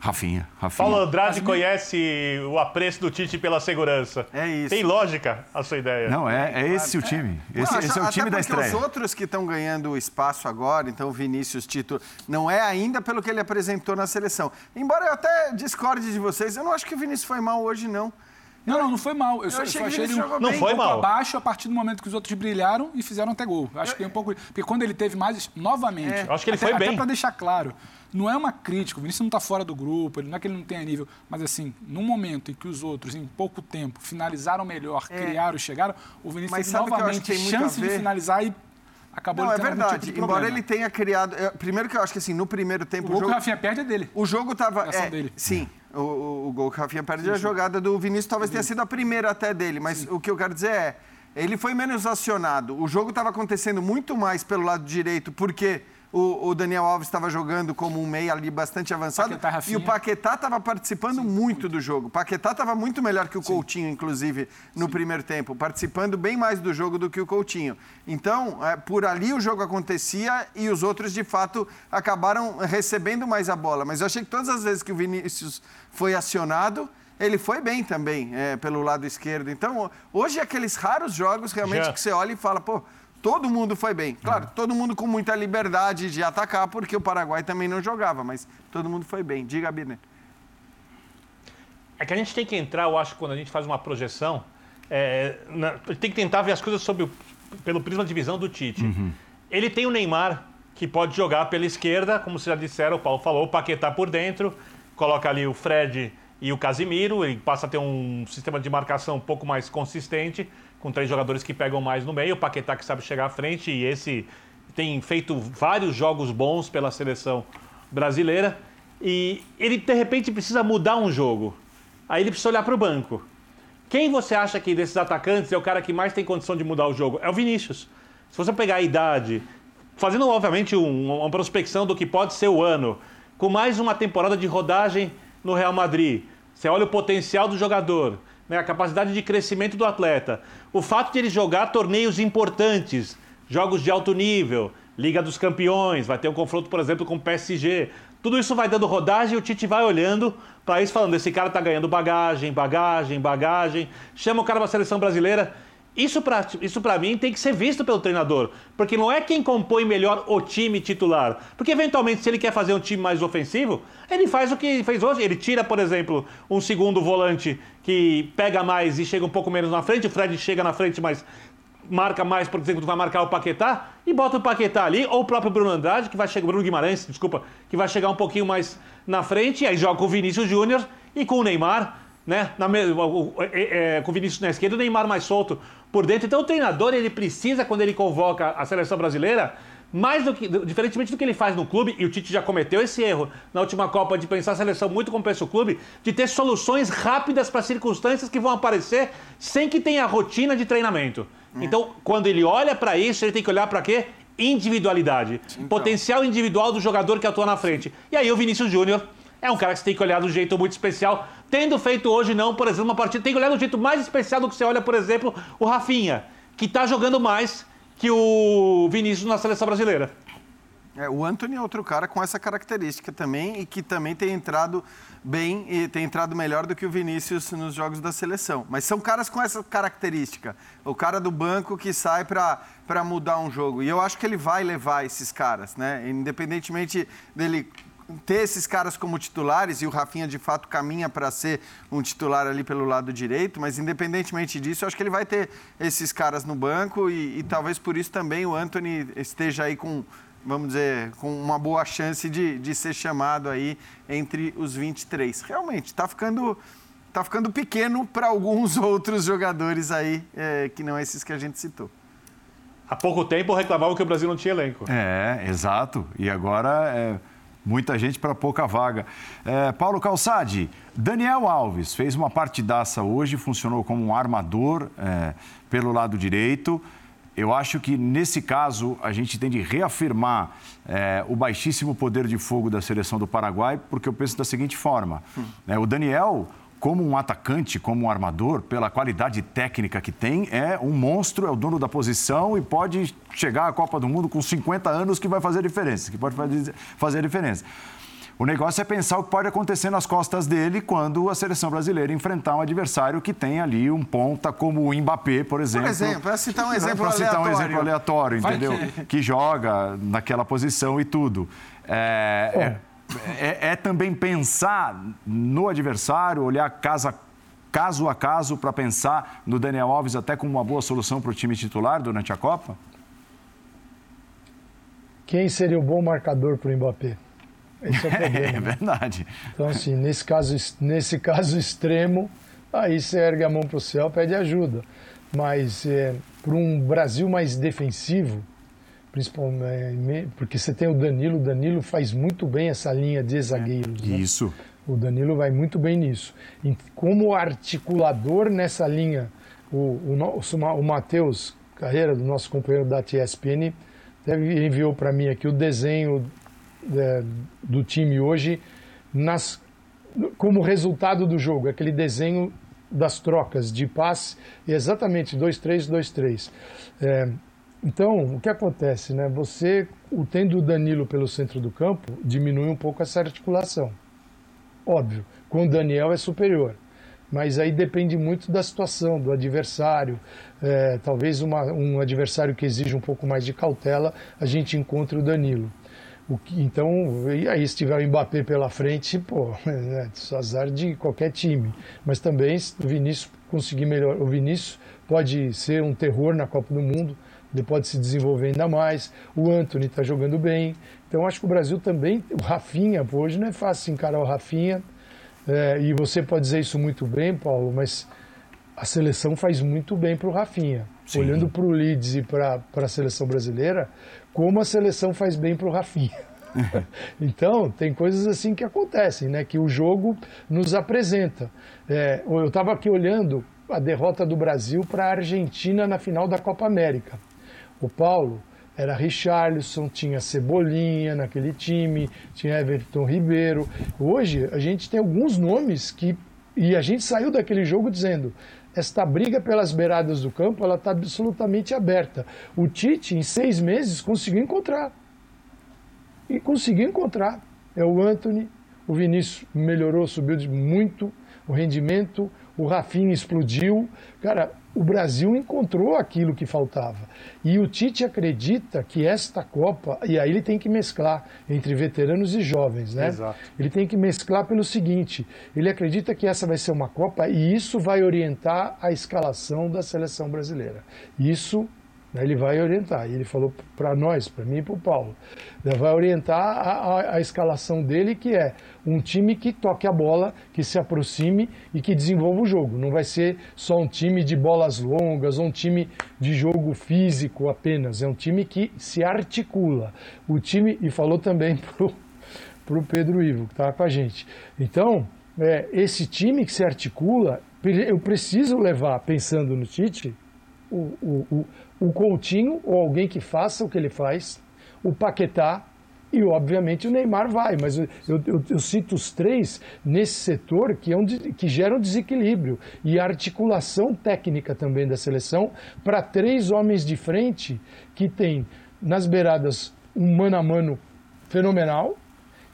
Rafinha, Rafinha. Paulo Andrade conhece o apreço do Tite pela segurança. É isso. Tem lógica a sua ideia. Não, é, é esse o time. Esse, não, esse é o time da estreia. os outros que estão ganhando espaço agora, então o Vinícius Tito, não é ainda pelo que ele apresentou na seleção. Embora eu até discorde de vocês, eu não acho que o Vinícius foi mal hoje, não. Não, não, não foi mal. Eu, eu só, achei, achei ele um, não foi mal. abaixo a partir do momento que os outros brilharam e fizeram até gol. Acho eu, que tem um pouco. Porque quando ele teve mais, novamente. É. Acho que ele até, foi bem. Até para deixar claro, não é uma crítica, o Vinícius não está fora do grupo, não é que ele não tenha nível, mas assim, no momento em que os outros, em pouco tempo, finalizaram melhor, é. criaram e chegaram, o Vinícius mas teve novamente chance de finalizar e acabou não, é verdade. Tipo Embora ele tenha criado. primeiro que eu acho que assim, no primeiro tempo. O, o jogo, que o Rafinha perde é dele. O jogo estava. É, dele. Sim. O, o, o, gol que o Rafinha perde sim, é a jogada do Vinícius talvez sim. tenha sido a primeira até dele, mas sim. o que eu quero dizer é. Ele foi menos acionado. O jogo estava acontecendo muito mais pelo lado direito, porque o, o, Daniel Alves estava jogando como um meia ali bastante avançado. Paquetá, e o Paquetá estava participando Sim. muito do jogo. O Paquetá estava muito melhor que o Sim. Coutinho, inclusive, no Sim. primeiro tempo, participando bem mais do jogo do que o Coutinho. Então, é, por ali o jogo acontecia e os outros, de fato, acabaram recebendo mais a bola. Mas eu achei que todas as vezes que o Vinícius foi acionado, ele foi bem também é, pelo lado esquerdo. Então, hoje, é aqueles raros jogos realmente Já. que você olha e fala, pô Todo mundo foi bem. Claro, uhum. todo mundo com muita liberdade de atacar, porque o Paraguai também não jogava, mas todo mundo foi bem. Diga, Birner. É que a gente tem que entrar, eu acho, quando a gente faz uma projeção, é, na, tem que tentar ver as coisas o, pelo prisma de visão do Tite. Uhum. Ele tem o Neymar, que pode jogar pela esquerda, como vocês já disseram, o Paulo falou, o Paquetá por dentro, coloca ali o Fred e o Casimiro, ele passa a ter um sistema de marcação um pouco mais consistente com três jogadores que pegam mais no meio, o Paquetá que sabe chegar à frente e esse tem feito vários jogos bons pela seleção brasileira e ele de repente precisa mudar um jogo. Aí ele precisa olhar para o banco. Quem você acha que desses atacantes é o cara que mais tem condição de mudar o jogo? É o Vinícius. Se você pegar a idade, fazendo obviamente um, uma prospecção do que pode ser o ano, com mais uma temporada de rodagem no Real Madrid, você olha o potencial do jogador, né, a capacidade de crescimento do atleta, o fato de ele jogar torneios importantes, jogos de alto nível, Liga dos Campeões, vai ter um confronto, por exemplo, com o PSG. Tudo isso vai dando rodagem e o Tite vai olhando para isso, falando: esse cara está ganhando bagagem, bagagem, bagagem. Chama o cara para a seleção brasileira. Isso para isso mim tem que ser visto pelo treinador, porque não é quem compõe melhor o time titular. Porque eventualmente, se ele quer fazer um time mais ofensivo, ele faz o que fez hoje. Ele tira, por exemplo, um segundo volante que pega mais e chega um pouco menos na frente. O Fred chega na frente, mas marca mais, por exemplo, vai marcar o Paquetá e bota o Paquetá ali, ou o próprio Bruno Andrade, que vai chegar, Bruno Guimarães, desculpa, que vai chegar um pouquinho mais na frente, e aí joga com o Vinícius Júnior e com o Neymar, né? Na, é, é, com o Vinícius na esquerda, o Neymar mais solto por dentro. Então o treinador ele precisa, quando ele convoca a seleção brasileira, mais do que, diferentemente do que ele faz no clube, e o Tite já cometeu esse erro na última Copa de pensar a seleção muito como pensa o clube, de ter soluções rápidas para circunstâncias que vão aparecer sem que tenha rotina de treinamento. Hum. Então, quando ele olha para isso, ele tem que olhar para quê? Individualidade. Então. Potencial individual do jogador que atua na frente. E aí o Vinícius Júnior é um cara que você tem que olhar de um jeito muito especial. Tendo feito hoje, não, por exemplo, uma partida, tem que olhar um jeito mais especial do que você olha, por exemplo, o Rafinha, que está jogando mais que o Vinícius na seleção brasileira. É, o Anthony é outro cara com essa característica também e que também tem entrado bem e tem entrado melhor do que o Vinícius nos jogos da seleção. Mas são caras com essa característica. O cara do banco que sai para mudar um jogo. E eu acho que ele vai levar esses caras, né? Independentemente dele ter esses caras como titulares, e o Rafinha de fato caminha para ser um titular ali pelo lado direito, mas independentemente disso, eu acho que ele vai ter esses caras no banco e, e talvez por isso também o Anthony esteja aí com, vamos dizer, com uma boa chance de, de ser chamado aí entre os 23. Realmente, está ficando tá ficando pequeno para alguns *laughs* outros jogadores aí, é, que não esses que a gente citou. Há pouco tempo reclamavam que o Brasil não tinha elenco. É, exato. E agora é, muita gente para pouca vaga. É, Paulo Calçade, Daniel Alves fez uma partidaça hoje, funcionou como um armador é, pelo lado direito. Eu acho que nesse caso a gente tem de reafirmar é, o baixíssimo poder de fogo da seleção do Paraguai, porque eu penso da seguinte forma: hum. o Daniel como um atacante, como um armador, pela qualidade técnica que tem, é um monstro, é o dono da posição e pode chegar à Copa do Mundo com 50 anos que vai fazer diferença, que pode fazer a diferença. O negócio é pensar o que pode acontecer nas costas dele quando a seleção brasileira enfrentar um adversário que tem ali um ponta como o Mbappé, por exemplo. Por exemplo, para citar um exemplo para citar aleatório. um exemplo aleatório, entendeu? Que... que... joga naquela posição e tudo. É, é é, é também pensar no adversário, olhar casa, caso a caso para pensar no Daniel Alves até como uma boa solução para o time titular durante a Copa? Quem seria o bom marcador para o Mbappé? Esse é o *laughs* problema. É, né? verdade. Então, assim, nesse caso, nesse caso extremo, aí você ergue a mão para o céu pede ajuda. Mas é, para um Brasil mais defensivo, principalmente porque você tem o Danilo, o Danilo faz muito bem essa linha de zagueiros. Né? Isso. O Danilo vai muito bem nisso. E como articulador nessa linha, o, o, o Matheus Carreira, do nosso companheiro da TSPN, enviou para mim aqui o desenho é, do time hoje nas, como resultado do jogo, aquele desenho das trocas de passe, exatamente 2-3, 2-3. É, então, o que acontece, né? Você, o tendo o Danilo pelo centro do campo, diminui um pouco essa articulação. Óbvio, com o Daniel é superior. Mas aí depende muito da situação, do adversário. É, talvez uma, um adversário que exija um pouco mais de cautela, a gente encontre o Danilo. O que, então, aí se tiver o Mbappé pela frente, pô, *laughs* é azar de qualquer time. Mas também o Vinícius conseguir melhor. O Vinícius pode ser um terror na Copa do Mundo ele pode se desenvolver ainda mais. O Anthony está jogando bem. Então acho que o Brasil também, o Rafinha, hoje não é fácil encarar o Rafinha. É, e você pode dizer isso muito bem, Paulo, mas a seleção faz muito bem para o Rafinha. Sim. Olhando para o Leeds e para a seleção brasileira, como a seleção faz bem para o Rafinha. *laughs* então, tem coisas assim que acontecem, né? Que o jogo nos apresenta. É, eu estava aqui olhando a derrota do Brasil para a Argentina na final da Copa América. O Paulo era Richarlison, tinha Cebolinha naquele time, tinha Everton Ribeiro. Hoje a gente tem alguns nomes que. E a gente saiu daquele jogo dizendo: esta briga pelas beiradas do campo ela está absolutamente aberta. O Tite, em seis meses, conseguiu encontrar. E conseguiu encontrar. É o Anthony, o Vinícius melhorou, subiu muito o rendimento, o Rafinha explodiu. Cara, o Brasil encontrou aquilo que faltava. E o Tite acredita que esta Copa, e aí ele tem que mesclar entre veteranos e jovens, né? Exato. Ele tem que mesclar pelo seguinte: ele acredita que essa vai ser uma Copa e isso vai orientar a escalação da seleção brasileira. Isso ele vai orientar. E ele falou para nós, para mim e para o Paulo, ele vai orientar a, a, a, escalação dele, que é um time que toque a bola, que se aproxime e que desenvolva o jogo. Não vai ser só um time de bolas longas, ou um time de jogo físico apenas. É um time que se articula. O time, e falou também *laughs* para o Pedro Ivo, que estava com a gente. Então, é, esse time que se articula, eu preciso levar, pensando no Tite, o, o, o Coutinho, ou alguém que faça o que ele faz, o Paquetá e, obviamente, o Neymar vai. Mas eu, eu, eu cito os três nesse setor que, é um, que gera um desequilíbrio e a articulação técnica também da seleção para três homens de frente que tem nas beiradas um mano a mano fenomenal,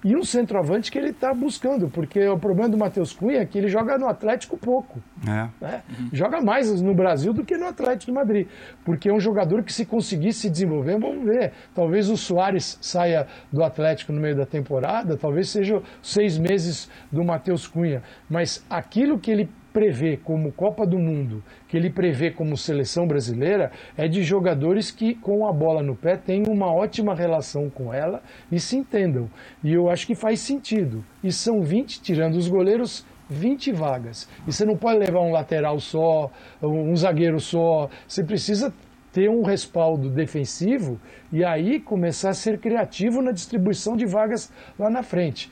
e um centroavante que ele está buscando, porque o problema do Matheus Cunha é que ele joga no Atlético pouco. É. Né? Uhum. Joga mais no Brasil do que no Atlético de Madrid, porque é um jogador que se conseguir se desenvolver, vamos ver. Talvez o Soares saia do Atlético no meio da temporada, talvez seja seis meses do Matheus Cunha, mas aquilo que ele prevê como Copa do Mundo, que ele prevê como seleção brasileira, é de jogadores que, com a bola no pé, têm uma ótima relação com ela e se entendam. E eu acho que faz sentido. E são 20, tirando os goleiros, 20 vagas. E você não pode levar um lateral só, um zagueiro só. Você precisa ter um respaldo defensivo e aí começar a ser criativo na distribuição de vagas lá na frente.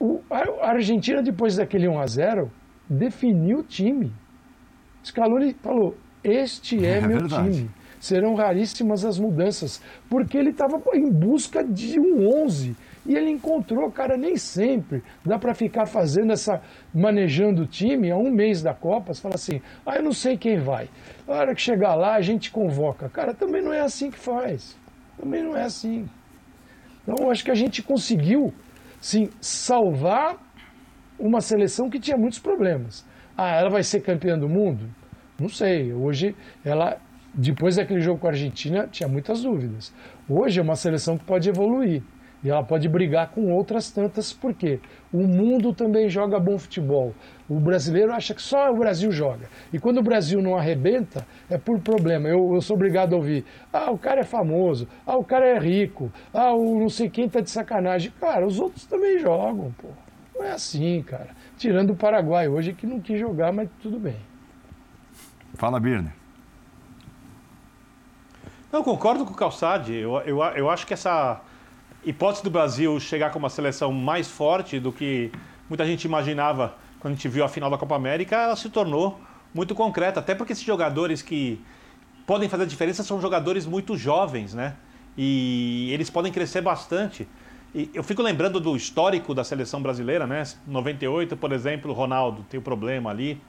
O, a Argentina, depois daquele 1 a 0 definiu o time. Scaloni falou: Este é, é meu verdade. time. Serão raríssimas as mudanças, porque ele estava em busca de um 11 e ele encontrou, cara, nem sempre dá para ficar fazendo essa, manejando o time há um mês da Copa, você fala assim, ah, eu não sei quem vai. Na hora que chegar lá, a gente convoca. Cara, também não é assim que faz. Também não é assim. Então, eu acho que a gente conseguiu, sim, salvar uma seleção que tinha muitos problemas. Ah, ela vai ser campeã do mundo? Não sei. Hoje, ela, depois daquele jogo com a Argentina, tinha muitas dúvidas. Hoje é uma seleção que pode evoluir. E ela pode brigar com outras tantas, porque o mundo também joga bom futebol. O brasileiro acha que só o Brasil joga. E quando o Brasil não arrebenta, é por problema. Eu, eu sou obrigado a ouvir: ah, o cara é famoso, ah, o cara é rico, ah, o não sei quem tá de sacanagem. Cara, os outros também jogam, pô. Não é assim, cara. Tirando o Paraguai hoje que não quis jogar, mas tudo bem. Fala, Birner. Não, concordo com o Calçade. Eu, eu, eu acho que essa hipótese do Brasil chegar com uma seleção mais forte do que muita gente imaginava quando a gente viu a final da Copa América, ela se tornou muito concreta. Até porque esses jogadores que podem fazer a diferença são jogadores muito jovens, né? E eles podem crescer bastante. E eu fico lembrando do histórico da seleção brasileira, né? 98, por exemplo, Ronaldo tem o um problema ali.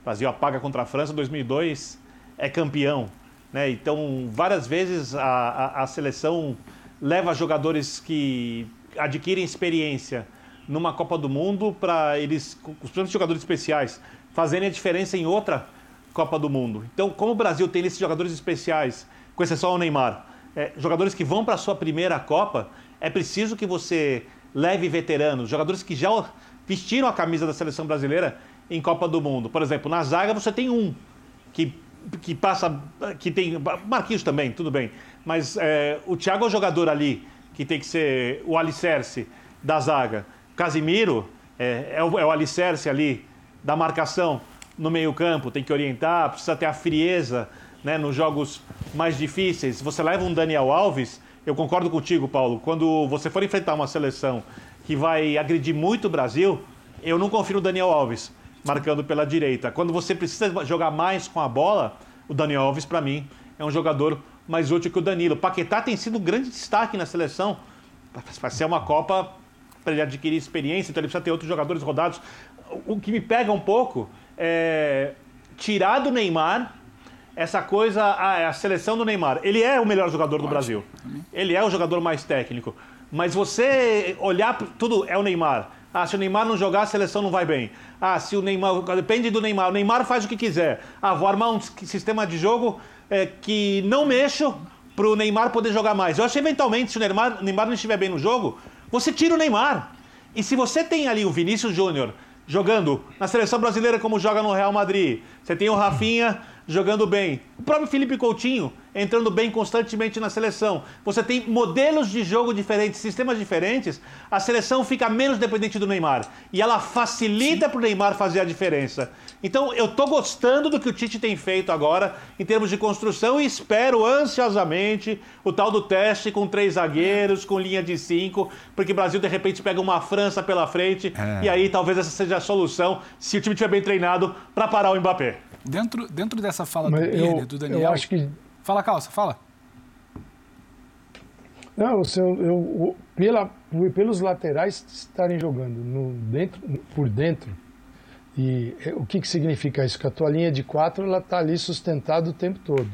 O Brasil apaga contra a França, 2002 é campeão. Né? Então, várias vezes a, a, a seleção leva jogadores que adquirem experiência numa Copa do Mundo para eles, os jogadores especiais, fazerem a diferença em outra Copa do Mundo. Então, como o Brasil tem esses jogadores especiais, com exceção ao Neymar, é, jogadores que vão para a sua primeira Copa, é preciso que você leve veteranos, jogadores que já vestiram a camisa da seleção brasileira em Copa do Mundo. Por exemplo, na zaga você tem um que, que passa, que tem Marquinhos também, tudo bem, mas é, o Thiago é o jogador ali que tem que ser o alicerce da zaga. Casimiro é, é, o, é o alicerce ali da marcação no meio campo, tem que orientar, precisa ter a frieza né, nos jogos mais difíceis. Você leva um Daniel Alves eu concordo contigo, Paulo. Quando você for enfrentar uma seleção que vai agredir muito o Brasil, eu não confio no Daniel Alves marcando pela direita. Quando você precisa jogar mais com a bola, o Daniel Alves, para mim, é um jogador mais útil que o Danilo. Paquetá tem sido um grande destaque na seleção. Vai ser uma Copa para ele adquirir experiência, então ele precisa ter outros jogadores rodados. O que me pega um pouco é tirar do Neymar essa coisa, a, a, seleção do Neymar. Ele é o melhor jogador do Brasil. Ele é o jogador mais técnico. Mas você olhar tudo é o Neymar. Ah, se o Neymar não jogar, a seleção não vai bem. Ah, se o Neymar. Depende do Neymar. O Neymar faz o que quiser. Ah, vou armar um sistema de jogo é, que não mexo para o Neymar poder jogar mais. Eu acho que eventualmente, se o Neymar, o Neymar não estiver bem no jogo, você tira o Neymar. E se você tem ali o Vinícius Júnior jogando na seleção brasileira como joga no Real Madrid, você tem o Rafinha jogando bem. O próprio Felipe Coutinho entrando bem constantemente na seleção. Você tem modelos de jogo diferentes, sistemas diferentes, a seleção fica menos dependente do Neymar. E ela facilita para o Neymar fazer a diferença. Então eu estou gostando do que o Tite tem feito agora em termos de construção e espero ansiosamente o tal do teste com três zagueiros, com linha de cinco, porque o Brasil de repente pega uma França pela frente é. e aí talvez essa seja a solução, se o time estiver bem treinado, para parar o Mbappé. Dentro, dentro dessa fala Mas do Birner, do Daniel. Eu acho que. Fala, Calça, fala. Não, eu, eu, pela, pelos laterais estarem jogando no, dentro, por dentro, e é, o que, que significa isso? Que a tua linha de quatro ela está ali sustentada o tempo todo.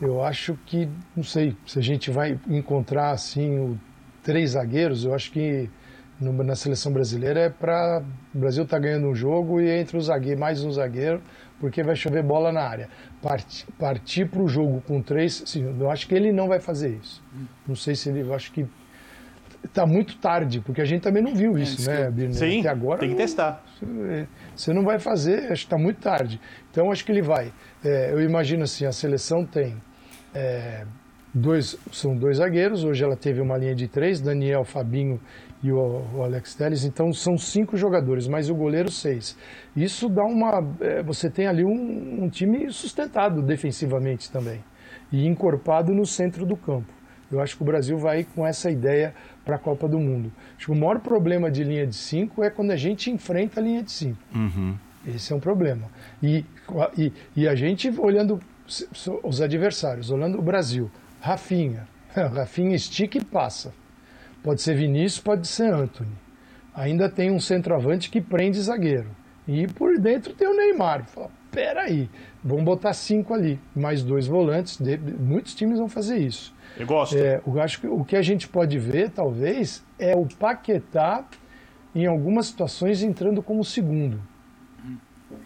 Eu acho que, não sei, se a gente vai encontrar assim o três zagueiros, eu acho que no, na seleção brasileira é para o Brasil tá ganhando um jogo e entre os zagueiros mais um zagueiro porque vai chover bola na área. Parti, partir para o jogo com três, sim, eu acho que ele não vai fazer isso. Não sei se ele, eu acho que está muito tarde, porque a gente também não viu isso, é, né, Birner? Sim, Até agora, tem que testar. Você não vai fazer, acho que está muito tarde. Então, acho que ele vai. É, eu imagino assim, a seleção tem é, dois, são dois zagueiros, hoje ela teve uma linha de três, Daniel, Fabinho e o, o Alex Telles, então são cinco jogadores, mas o goleiro seis. Isso dá uma. É, você tem ali um, um time sustentado defensivamente também e encorpado no centro do campo. Eu acho que o Brasil vai com essa ideia para a Copa do Mundo. Acho que o maior problema de linha de cinco é quando a gente enfrenta a linha de cinco. Uhum. Esse é um problema. E, e, e, a gente olhando os adversários, olhando o Brasil, Rafinha, *laughs* Rafinha estica e passa. Pode ser Vinícius, pode ser Anthony. Ainda tem um centroavante que prende zagueiro. E por dentro tem o Neymar. Fala, peraí, vamos botar cinco ali, mais dois volantes. Muitos times vão fazer isso. Eu gosto. É, eu acho que o que a gente pode ver, talvez, é o Paquetá, em algumas situações, entrando como segundo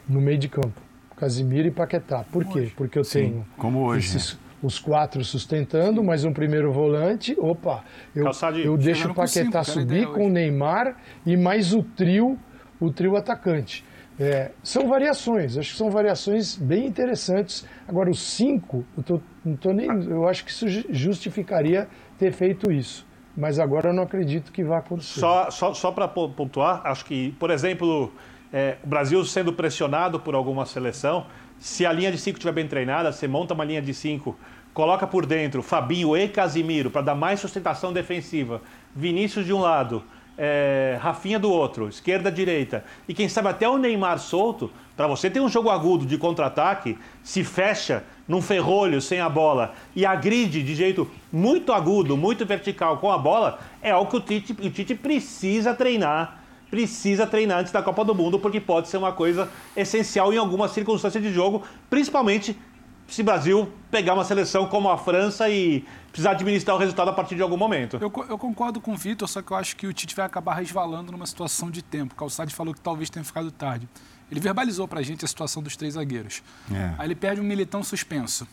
no meio de campo. Casimiro e Paquetá. Por quê? Hoje. Porque eu Sim, tenho como hoje, esses, né? os quatro sustentando, mais um primeiro volante. Opa, eu, eu deixo o Paquetá subir com o Neymar e mais o trio, o trio atacante. É, são variações, acho que são variações bem interessantes. Agora, os cinco, eu, tô, não nem, eu acho que isso justificaria ter feito isso. Mas agora eu não acredito que vá acontecer. Só, só, só para pontuar, acho que, por exemplo, é, o Brasil sendo pressionado por alguma seleção, se a linha de cinco estiver bem treinada, você monta uma linha de cinco, coloca por dentro Fabinho e Casimiro para dar mais sustentação defensiva, Vinícius de um lado, é, Rafinha do outro, esquerda, direita, e quem sabe até o Neymar solto, para você ter um jogo agudo de contra-ataque, se fecha num ferrolho sem a bola e agride de jeito muito agudo, muito vertical com a bola, é algo que o Tite, o Tite precisa treinar. Precisa treinar antes da Copa do Mundo, porque pode ser uma coisa essencial em algumas circunstâncias de jogo, principalmente se o Brasil pegar uma seleção como a França e precisar administrar o resultado a partir de algum momento. Eu, eu concordo com o Vitor, só que eu acho que o Tite vai acabar resvalando numa situação de tempo. O Calçade falou que talvez tenha ficado tarde. Ele verbalizou para a gente a situação dos três zagueiros. É. Aí ele perde um militão suspenso.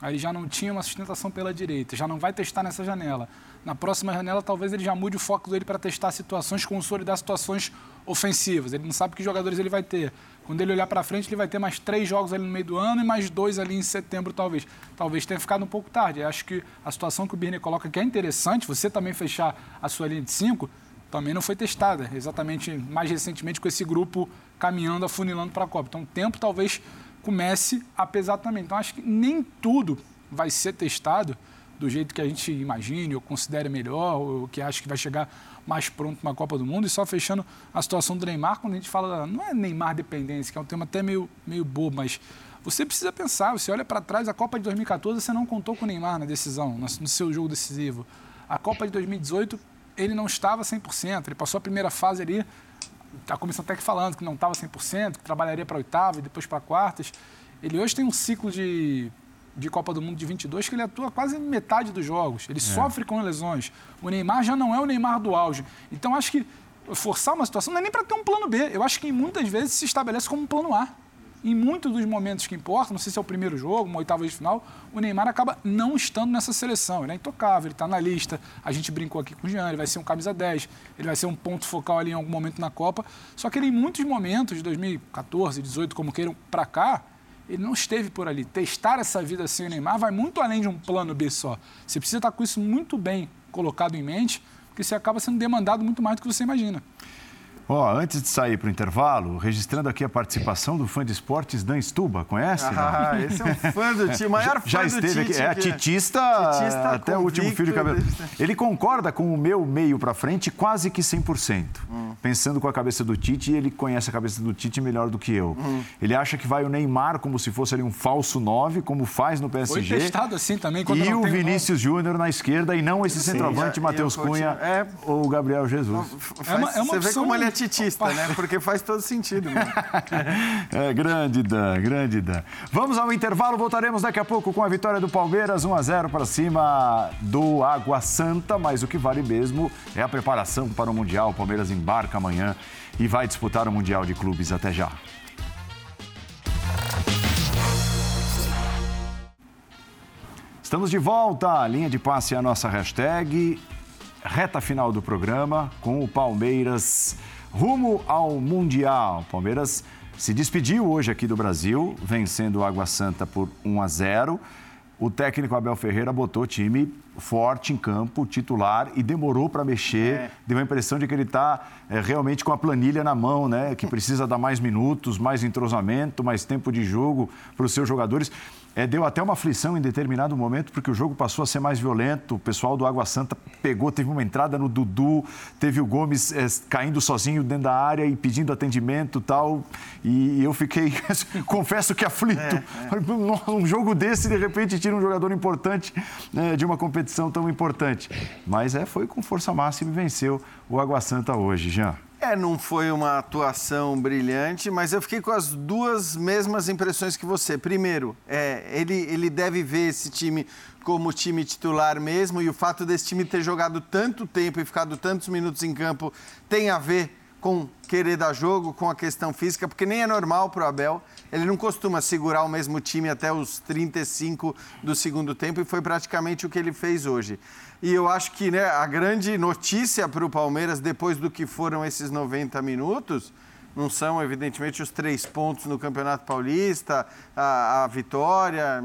Aí ele já não tinha uma sustentação pela direita, já não vai testar nessa janela. Na próxima janela, talvez ele já mude o foco dele para testar situações, consolidar situações ofensivas. Ele não sabe que jogadores ele vai ter. Quando ele olhar para frente, ele vai ter mais três jogos ali no meio do ano e mais dois ali em setembro, talvez. Talvez tenha ficado um pouco tarde. Eu acho que a situação que o Birne coloca, que é interessante, você também fechar a sua linha de cinco, também não foi testada. Exatamente mais recentemente com esse grupo caminhando, afunilando para a Copa. Então, o tempo talvez comece a pesar também. Então, acho que nem tudo vai ser testado do jeito que a gente imagine, ou considere melhor, ou que acha que vai chegar mais pronto uma Copa do Mundo. E só fechando a situação do Neymar, quando a gente fala, não é Neymar dependência, que é um tema até meio, meio bobo, mas você precisa pensar, você olha para trás, a Copa de 2014 você não contou com o Neymar na decisão, no seu jogo decisivo. A Copa de 2018 ele não estava 100%, ele passou a primeira fase ali, a comissão técnica falando que não estava 100%, que trabalharia para oitava e depois para quartas. Ele hoje tem um ciclo de de Copa do Mundo de 22 que ele atua quase metade dos jogos. Ele é. sofre com lesões. O Neymar já não é o Neymar do auge. Então, acho que forçar uma situação não é nem para ter um plano B. Eu acho que muitas vezes se estabelece como um plano A. Em muitos dos momentos que importam, não sei se é o primeiro jogo, uma oitava de final, o Neymar acaba não estando nessa seleção. Ele é intocável, ele está na lista. A gente brincou aqui com o Jean, ele vai ser um camisa 10, ele vai ser um ponto focal ali em algum momento na Copa. Só que ele, em muitos momentos, de 2014, 2018, como queiram, para cá, ele não esteve por ali. Testar essa vida sem o Neymar vai muito além de um plano B só. Você precisa estar com isso muito bem colocado em mente, porque você acaba sendo demandado muito mais do que você imagina. Ó, oh, antes de sair para o intervalo, registrando aqui a participação do fã de esportes Dan Stuba, conhece? Ah, não? esse é um fã do time, maior *laughs* fã Já esteve aqui, é titista, titista até o último fio de cabelo. Ele concorda com o meu meio para frente quase que 100%. Hum. Pensando com a cabeça do Tite, ele conhece a cabeça do Tite melhor do que eu. Hum. Ele acha que vai o Neymar como se fosse ali um falso 9, como faz no PSG. Foi testado assim também. Quando e o Vinícius Júnior na esquerda e não esse Sim, centroavante Matheus Cunha é... ou o Gabriel Jesus. É uma, é uma Você opção... vê como ele é petitista, né? Porque faz todo sentido. Mesmo. *laughs* é, grande Dan, grande Dan. Vamos ao intervalo, voltaremos daqui a pouco com a vitória do Palmeiras, 1 a 0 para cima do Água Santa, mas o que vale mesmo é a preparação para o Mundial. O Palmeiras embarca amanhã e vai disputar o Mundial de Clubes. Até já. Estamos de volta. A linha de passe é a nossa hashtag. Reta final do programa com o Palmeiras rumo ao Mundial. O Palmeiras se despediu hoje aqui do Brasil, vencendo o Água Santa por 1 a 0. O técnico Abel Ferreira botou o time forte em campo, titular, e demorou para mexer. É. Deu a impressão de que ele está é, realmente com a planilha na mão, né? Que precisa dar mais minutos, mais entrosamento, mais tempo de jogo para os seus jogadores. É, deu até uma aflição em determinado momento, porque o jogo passou a ser mais violento. O pessoal do Água Santa pegou, teve uma entrada no Dudu, teve o Gomes é, caindo sozinho dentro da área e pedindo atendimento tal. E eu fiquei, *laughs* confesso que aflito. É, é. Um jogo desse, de repente, tira um jogador importante né, de uma competição tão importante. Mas é, foi com força máxima e venceu o Água Santa hoje, Jean. É, não foi uma atuação brilhante, mas eu fiquei com as duas mesmas impressões que você. Primeiro, é, ele, ele deve ver esse time como time titular mesmo, e o fato desse time ter jogado tanto tempo e ficado tantos minutos em campo tem a ver com querer dar jogo, com a questão física, porque nem é normal para o Abel. Ele não costuma segurar o mesmo time até os 35 do segundo tempo, e foi praticamente o que ele fez hoje. E eu acho que né, a grande notícia para o Palmeiras, depois do que foram esses 90 minutos, não são, evidentemente, os três pontos no Campeonato Paulista, a, a vitória,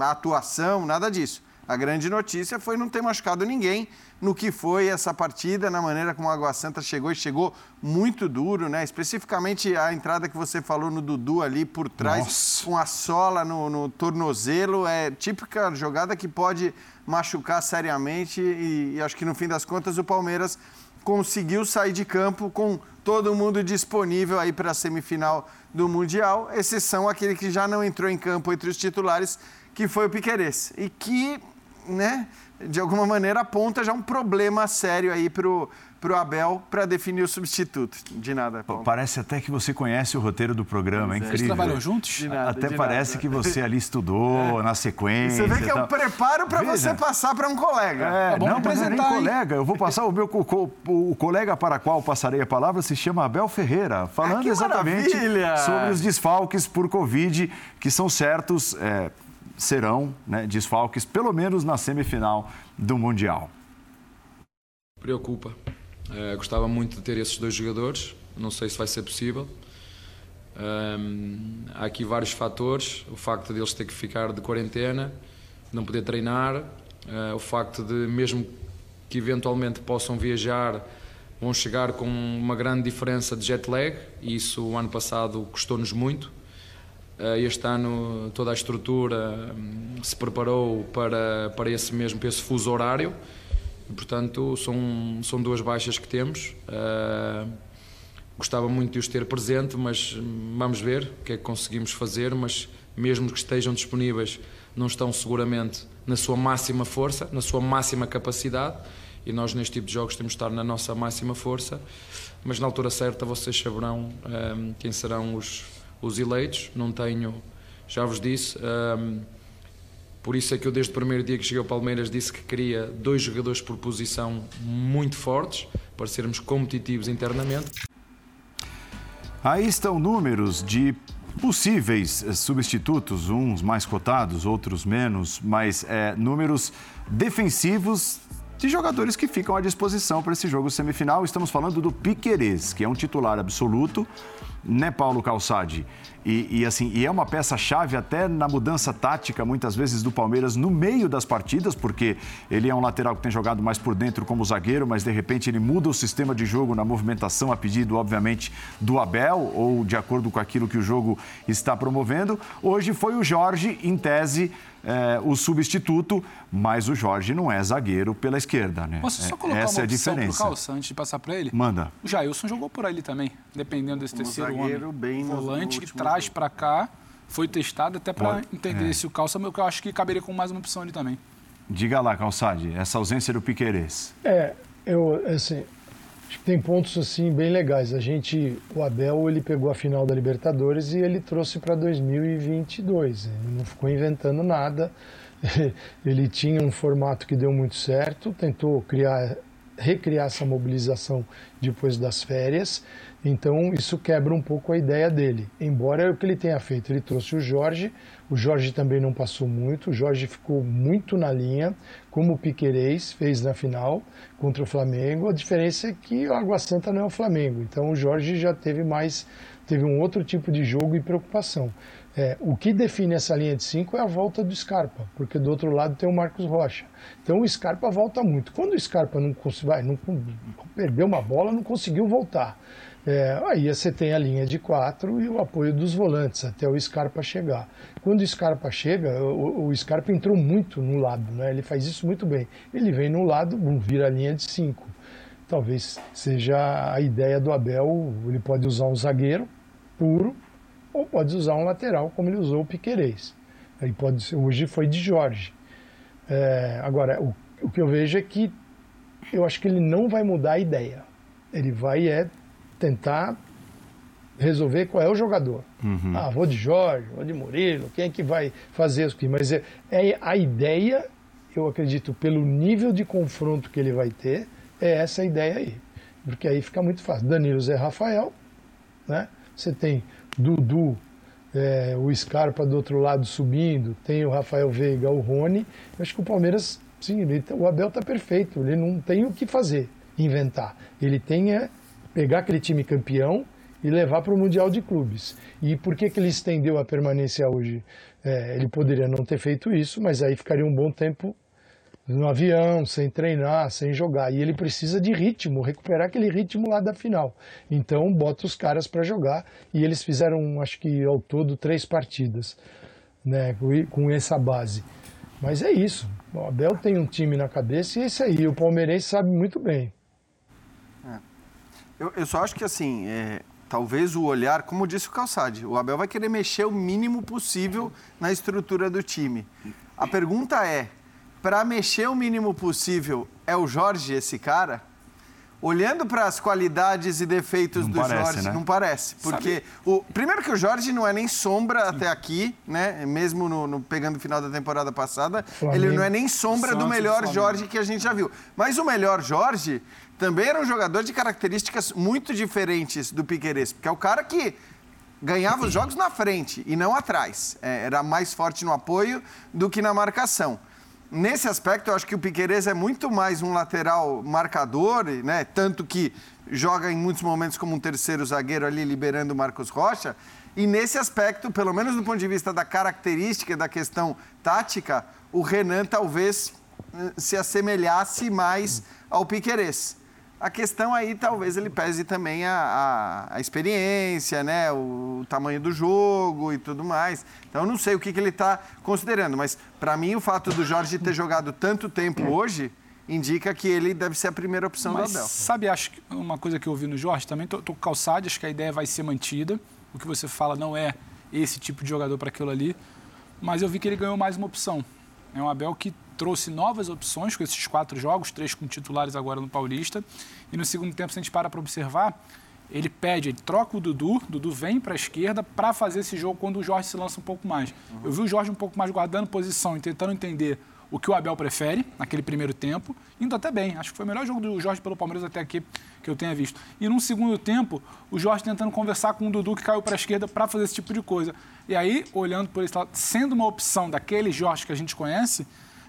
a atuação, nada disso. A grande notícia foi não ter machucado ninguém no que foi essa partida, na maneira como a Água Santa chegou e chegou muito duro, né? Especificamente a entrada que você falou no Dudu ali por trás, Nossa. com a sola no, no tornozelo, é típica jogada que pode machucar seriamente e, e acho que no fim das contas o Palmeiras conseguiu sair de campo com todo mundo disponível aí para a semifinal do Mundial, exceção aquele que já não entrou em campo entre os titulares, que foi o Piquerez. E que, né, de alguma maneira aponta já um problema sério aí para o para o Abel para definir o substituto. De nada. Paulo. Parece até que você conhece o roteiro do programa, é incrível. Eles trabalham juntos? De nada, até de parece nada. que você ali estudou *laughs* é. na sequência. Você vê que é um preparo para você passar para um colega. É, é não, mas não é nem colega. Eu vou passar o meu o, o colega para qual passarei a palavra se chama Abel Ferreira, falando ah, exatamente maravilha. sobre os desfalques por Covid que são certos. É, serão né, desfalques, pelo menos na semifinal do Mundial. Preocupa. Uh, gostava muito de ter esses dois jogadores, não sei se vai ser possível. Um, há aqui vários fatores: o facto de eles ter que ficar de quarentena, não poder treinar, uh, o facto de, mesmo que eventualmente possam viajar, vão chegar com uma grande diferença de jet lag, e isso o ano passado custou-nos muito. Uh, este ano toda a estrutura um, se preparou para, para esse mesmo para esse fuso horário portanto, são, são duas baixas que temos. Uh, gostava muito de os ter presente, mas vamos ver o que é que conseguimos fazer. Mas, mesmo que estejam disponíveis, não estão seguramente na sua máxima força, na sua máxima capacidade. E nós, neste tipo de jogos, temos de estar na nossa máxima força. Mas, na altura certa, vocês saberão um, ah, quem serão os, os eleitos. Não tenho, já vos disse. Um, ah, por isso é que eu, desde o primeiro dia que cheguei ao Palmeiras, disse que queria dois jogadores por posição muito fortes para sermos competitivos internamente. Aí estão números de possíveis substitutos, uns mais cotados, outros menos, mas é, números defensivos de jogadores que ficam à disposição para esse jogo semifinal. Estamos falando do Piquerez, que é um titular absoluto, né, Paulo Calçade? E, e, assim, e é uma peça-chave até na mudança tática, muitas vezes, do Palmeiras no meio das partidas, porque ele é um lateral que tem jogado mais por dentro como zagueiro, mas de repente ele muda o sistema de jogo na movimentação, a pedido, obviamente, do Abel, ou de acordo com aquilo que o jogo está promovendo. Hoje foi o Jorge, em tese, é, o substituto, mas o Jorge não é zagueiro pela esquerda, né? Posso só colocar Essa uma é a diferença. Calça, antes de passar para ele? Manda. O Jailson jogou por ali também, dependendo desse um terceiro homem. Bem Volante que traz traz para cá, foi testado até para entender é. se o Calça, eu acho que caberia com mais uma opção ali também. Diga lá, Calçade, essa ausência do Piquerez. É, eu, assim, Acho que tem pontos assim bem legais. A gente, o Abel, ele pegou a final da Libertadores e ele trouxe para 2022. Ele não ficou inventando nada. *laughs* Ele tinha um formato que deu muito certo, tentou criar, recriar essa mobilização depois das férias. Então isso quebra um pouco a ideia dele. Embora é o que ele tenha feito, ele trouxe o Jorge. O Jorge também não passou muito. O Jorge ficou muito na linha, como o Piquerez fez na final contra o Flamengo. A diferença é que o Água Santa não é o Flamengo. Então o Jorge já teve mais, teve um outro tipo de jogo e preocupação. É, o que define essa linha de cinco é a volta do Scarpa, porque do outro lado tem o Marcos Rocha. Então o Scarpa volta muito. Quando o Scarpa não, vai, não perdeu uma bola, não conseguiu voltar. É, aí você tem a linha de quatro e o apoio dos volantes até o Scarpa chegar. Quando o Scarpa chega, o, o Scarpa entrou muito no lado, né? ele faz isso muito bem. Ele vem no lado, vira a linha de cinco. Talvez seja a ideia do Abel, ele pode usar um zagueiro puro ou pode usar um lateral, como ele usou o Piquerez. Aí pode ser, hoje foi de Jorge. É, agora, o, o que eu vejo é que eu acho que ele não vai mudar a ideia. Ele vai é tentar resolver qual é o jogador. Uhum. Ah, vou de Jorge, vou de Murilo, quem é que vai fazer isso aqui? Mas é, é, a ideia, eu acredito, pelo nível de confronto que ele vai ter, é essa ideia aí. Porque aí fica muito fácil. Danilo Zé Rafael, né? Você tem Dudu, é, o Scarpa do outro lado subindo, tem o Rafael Veiga, o Rony. Eu acho que o Palmeiras, sim, ele, o Abel está perfeito, ele não tem o que fazer, inventar. Ele tem é pegar aquele time campeão e levar para o Mundial de Clubes. E por que, que ele estendeu a permanência hoje? É, ele poderia não ter feito isso, mas aí ficaria um bom tempo no avião, sem treinar, sem jogar. E ele precisa de ritmo, recuperar aquele ritmo lá da final. Então, bota os caras para jogar. E eles fizeram, acho que ao todo, três partidas né, com essa base. Mas é isso. O Abel tem um time na cabeça e é isso aí. O palmeirense sabe muito bem. É. Eu, eu, só acho que, assim, é, talvez o olhar, como disse o Calçade, o Abel vai querer mexer o mínimo possível na estrutura do time. A pergunta é, para mexer o mínimo possível, é o Jorge esse cara? Olhando para as qualidades e defeitos não do parece, Jorge, né? não parece. Porque, o, primeiro que o Jorge não é nem sombra até aqui, né? Mesmo no, no, pegando o final da temporada passada, Flamengo. ele não é nem sombra Santos, do melhor Jorge que a gente já viu. Mas o melhor Jorge também era um jogador de características muito diferentes do Piqueires, porque é o cara que ganhava os jogos na frente e não atrás. É, era mais forte no apoio do que na marcação. Nesse aspecto, eu acho que o Piqueires é muito mais um lateral marcador, né? tanto que joga em muitos momentos como um terceiro zagueiro ali, liberando o Marcos Rocha. E nesse aspecto, pelo menos do ponto de vista da característica da questão tática, o Renan talvez eh, se assemelhasse mais ao Piqueires. A questão aí, talvez ele pese também a, a, a, experiência, né? o tamanho do jogo e tudo mais. Então, eu não sei o que, que ele está considerando, mas para mim, o fato do Jorge ter jogado tanto tempo hoje indica que ele deve ser a primeira opção mas, do Abel. Sabe, acho que uma coisa que eu ouvi no Jorge também, tô, tô calçado, acho que a ideia vai ser mantida. O que você fala não é esse tipo de jogador para aquilo ali, mas eu vi que ele ganhou mais uma opção. É um Abel que trouxe novas opções com esses quatro jogos, três com titulares agora no Paulista. E no segundo tempo, se a gente para para observar, ele pede, ele troca o Dudu, Dudu vem para a esquerda para fazer esse jogo quando o Jorge se lança um pouco mais. Uhum. Eu vi o Jorge um pouco mais guardando posição e tentando entender o que o Abel prefere naquele primeiro tempo, indo até bem. Acho que foi o melhor jogo do Jorge pelo Palmeiras até aqui que eu tenha visto. E num segundo tempo, o Jorge tentando conversar com o Dudu que caiu para a esquerda para fazer esse tipo de coisa. E aí, olhando por esse lado, sendo uma opção daquele Jorge que a gente conhece,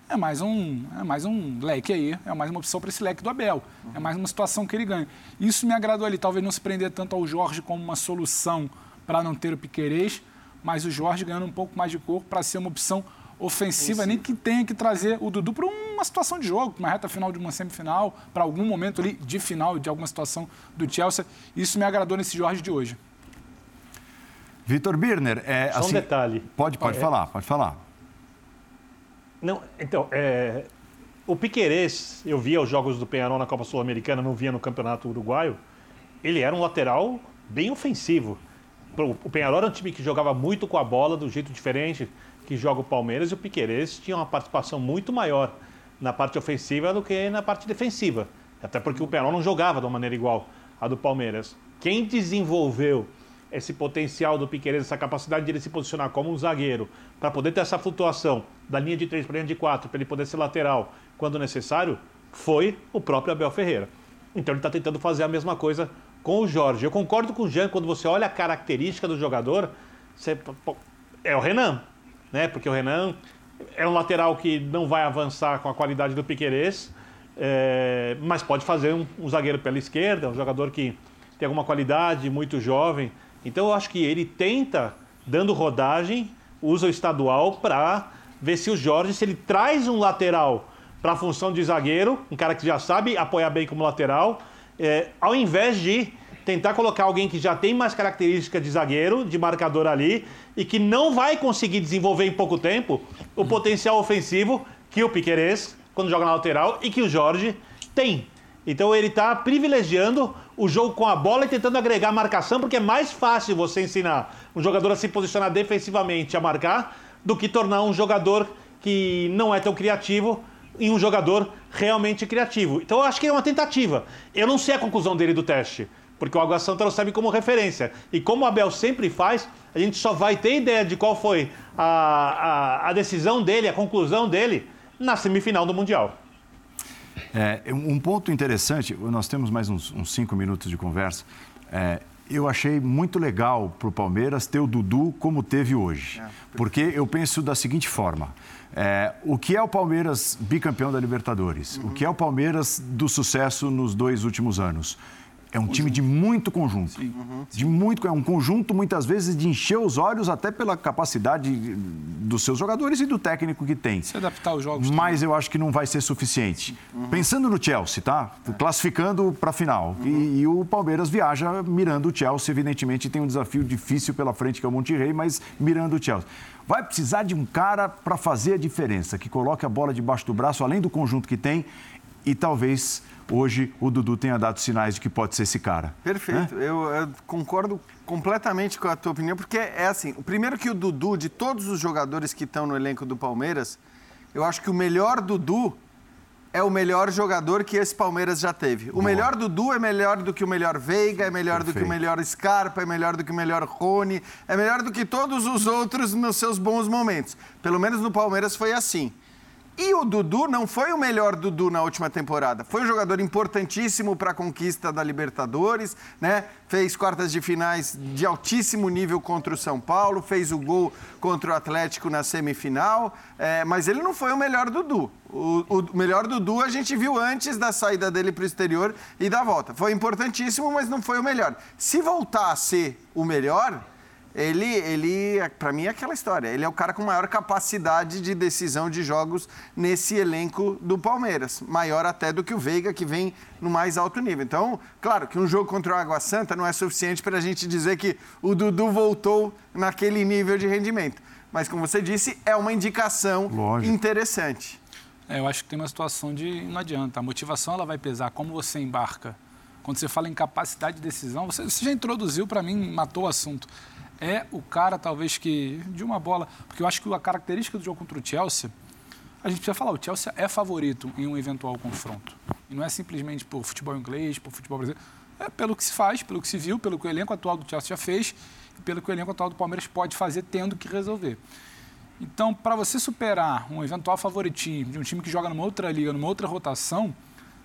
é mais um, é mais um leque aí, é mais uma opção para esse leque do Abel. É mais uma situação que ele ganha. Isso me agradou ali, talvez não se prender tanto ao Jorge como uma solução para não ter o Piquerez, mas o Jorge ganhando um pouco mais de corpo para ser uma opção ofensiva, nem que tenha que trazer o Dudu para uma situação de jogo, uma reta final de uma semifinal, para algum momento ali de final de alguma situação do Chelsea. Isso me agradou nesse Jorge de hoje. Vitor Birner, é, Só assim, um detalhe. Pode, pode é, falar, pode falar. Não, então, é, o Piquerez, eu via os jogos do Penharol na Copa Sul-Americana, não via no Campeonato Uruguaio. Ele era um lateral bem ofensivo. O Penharol era um time que jogava muito com a bola, do jeito diferente que joga o Palmeiras, e o Piquerez tinha uma participação muito maior na parte ofensiva do que na parte defensiva. Até porque o Penal não jogava de uma maneira igual à do Palmeiras. Quem desenvolveu esse potencial do Piqueires, essa capacidade de ele se posicionar como um zagueiro, para poder ter essa flutuação da linha de 3 para a linha de 4, para ele poder ser lateral quando necessário, foi o próprio Abel Ferreira. Então ele está tentando fazer a mesma coisa com o Jorge. Eu concordo com o Jean, quando você olha a característica do jogador, você... é o Renan, né? Porque o Renan é um lateral que não vai avançar com a qualidade do Piquerez, é... mas pode fazer um, um zagueiro pela esquerda, um jogador que tem alguma qualidade, muito jovem. Então eu acho que ele tenta, dando rodagem, usa o estadual para ver se o Jorge, se ele traz um lateral para a função de zagueiro, um cara que já sabe apoiar bem como lateral, é, ao invés de tentar colocar alguém que já tem mais característica de zagueiro, de marcador ali, e que não vai conseguir desenvolver em pouco tempo o potencial ofensivo que o Piquerez, quando joga na lateral, e que o Jorge tem. Então ele está privilegiando o jogo com a bola e tentando agregar marcação, porque é mais fácil você ensinar um jogador a se posicionar defensivamente, a marcar, do que tornar um jogador que não é tão criativo em um jogador realmente criativo. Então eu acho que é uma tentativa. Eu não sei a conclusão dele do teste, porque o Água Santa não serve como referência. E como o Abel sempre faz, a gente só vai ter ideia de qual foi a, a, a decisão dele, a conclusão dele, na semifinal do Mundial. É, um ponto interessante, nós temos mais uns, uns cinco minutos de conversa. É, eu achei muito legal para o Palmeiras ter o Dudu como teve hoje. É, porque eu penso da seguinte forma: é, o que é o Palmeiras bicampeão da Libertadores? Uhum. O que é o Palmeiras do sucesso nos dois últimos anos? É um time de muito conjunto. Uhum. De muito, é um conjunto, muitas vezes, de encher os olhos até pela capacidade dos seus jogadores e do técnico que tem. Se adaptar aos jogos. Mas também. eu acho que não vai ser suficiente. Uhum. Pensando no Chelsea, tá? É. Classificando para a final. Uhum. E, e, o Palmeiras viaja mirando o Chelsea, evidentemente tem um desafio difícil pela frente, que é o Monterrey, mas mirando o Chelsea. Vai precisar de um cara para fazer a diferença, que coloque a bola debaixo do braço, além do conjunto que tem, e talvez hoje o Dudu tenha dado sinais de que pode ser esse cara. Perfeito, né? eu, eu, concordo completamente com a tua opinião, porque é assim, o primeiro que o Dudu, de todos os jogadores que estão no elenco do Palmeiras, eu acho que o melhor Dudu é o melhor jogador que esse Palmeiras já teve. O Boa. melhor Dudu é melhor do que o melhor Veiga, é melhor Perfeito. do que o melhor Scarpa, é melhor do que o melhor Rony, é melhor do que todos os outros nos seus bons momentos. Pelo menos no Palmeiras foi assim. E o Dudu não foi o melhor Dudu na última temporada. Foi um jogador importantíssimo para a conquista da Libertadores, né? Fez quartas de finais de altíssimo nível contra o São Paulo, fez o gol contra o Atlético na semifinal, é, mas ele não foi o melhor Dudu. O, o melhor Dudu a gente viu antes da saída dele para o exterior e da volta. Foi importantíssimo, mas não foi o melhor. Se voltar a ser o melhor, ele, ele para mim, é aquela história. Ele é o cara com maior capacidade de decisão de jogos nesse elenco do Palmeiras. Maior até do que o Veiga, que vem no mais alto nível. Então, claro que um jogo contra o Água Santa não é suficiente para a gente dizer que o Dudu voltou naquele nível de rendimento. Mas, como você disse, é uma indicação Lógico. interessante. É, eu acho que tem uma situação de não adianta. A motivação ela vai pesar. Como você embarca? Quando você fala em capacidade de decisão, você, você já introduziu para mim, matou o assunto é o cara, talvez, que. de uma bola. Porque eu acho que a característica do jogo contra o Chelsea. A gente precisa falar, o Chelsea é favorito em um eventual confronto. E não é simplesmente por futebol inglês, por futebol brasileiro. É pelo que se faz, pelo que se viu, pelo que o elenco atual do Chelsea já fez e pelo que o elenco atual do Palmeiras pode fazer tendo que resolver. Então, para você superar um eventual favoritismo de um time que joga numa outra liga, numa outra rotação,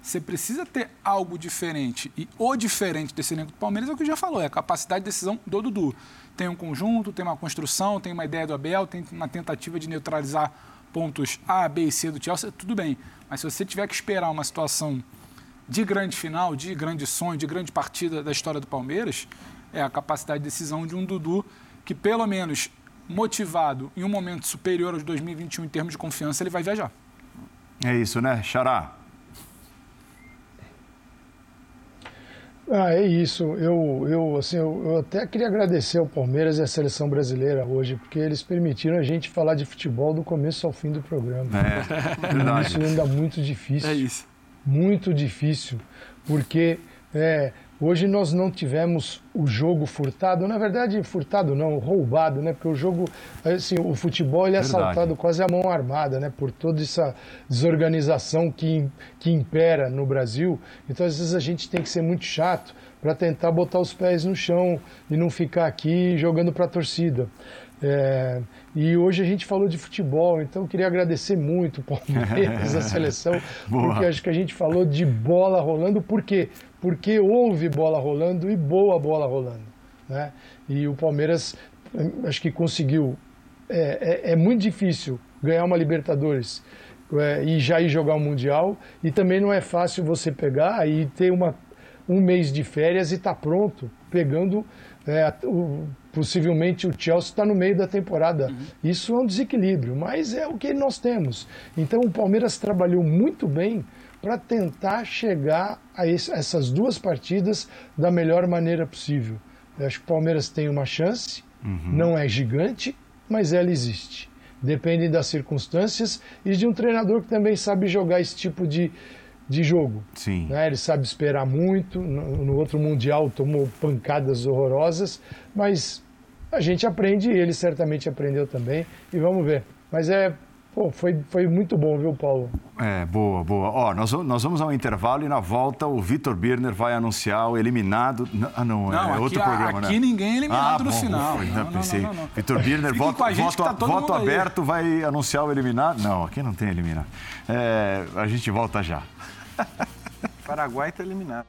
você precisa ter algo diferente. E o diferente desse elenco do Palmeiras é o que já falou, é a capacidade de decisão do Dudu tem um conjunto, tem uma construção, tem uma ideia do Abel, tem uma tentativa de neutralizar pontos A, B e C do Chelsea, tudo bem. Mas se você tiver que esperar uma situação de grande final, de grande sonho, de grande partida da história do Palmeiras, é a capacidade de decisão de um Dudu que, pelo menos motivado em um momento superior aos 2021 em termos de confiança, ele vai viajar. É isso, né, Xará? Ah, é isso. Eu, eu, assim, eu, eu, até queria agradecer ao Palmeiras e à seleção brasileira hoje, porque eles permitiram a gente falar de futebol do começo ao fim do programa. É, *laughs* verdade. Isso ainda é muito difícil. É isso. Muito difícil, porque é, Hoje nós não tivemos o jogo furtado, na verdade furtado não, roubado, né? Porque o jogo, assim, o futebol ele é Verdade. assaltado quase à mão armada, né? Por toda essa desorganização que, que impera no Brasil. Então às vezes a gente tem que ser muito chato para tentar botar os pés no chão e não ficar aqui jogando para a torcida. É, e hoje a gente falou de futebol, então eu queria agradecer muito o Palmeiras, a *laughs* seleção, porque acho que a gente falou de bola rolando, por quê? Porque houve bola rolando e boa bola rolando. Né? E o Palmeiras, eh, acho que conseguiu. É, é- é muito difícil ganhar uma Libertadores é, e já ir jogar um Mundial, e também não é fácil você pegar e ter uma, um mês de férias e estar pronto, pegando. é, o- possivelmente o Chelsea está no meio da temporada. Isso é um desequilíbrio, mas é o que nós temos. Então o Palmeiras trabalhou muito bem para tentar chegar a esse- essas duas partidas da melhor maneira possível. Eu acho que o Palmeiras tem uma chance, não é gigante, mas ela existe. Depende das circunstâncias e de um treinador que também sabe jogar esse tipo de, de jogo. Sim. né? Ele sabe esperar muito. No, no outro Mundial tomou pancadas horrorosas, mas a gente aprende e ele certamente aprendeu também. E vamos ver. Mas é. Pô, foi, foi muito bom, viu, Paulo? É, boa, boa. Ó, nós, vamos- nós vamos ao intervalo e na volta o Vitor Birner vai anunciar o eliminado. Ah, não, é Não, aqui, outro programa, aqui né? ninguém é eliminado no bom, final. ufa, Não, Não, pensei. não, não, não. Vitor Birner, voto, voto, tá voto mundo aí. aberto, vai anunciar o eliminado. Não, aqui não tem eliminado. É, a gente volta já. Paraguai está eliminado.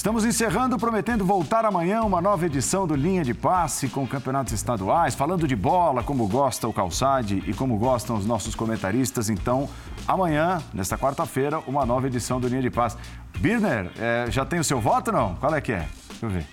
Estamos encerrando, prometendo voltar amanhã uma nova edição do Linha de Passe com campeonatos estaduais, falando de bola, como gosta o Calçade e como gostam os nossos comentaristas. Então, amanhã, nesta quarta-feira, uma nova edição do Linha de Passe. Birner, eh, já tem o seu voto não? Qual é que é? Deixa eu ver.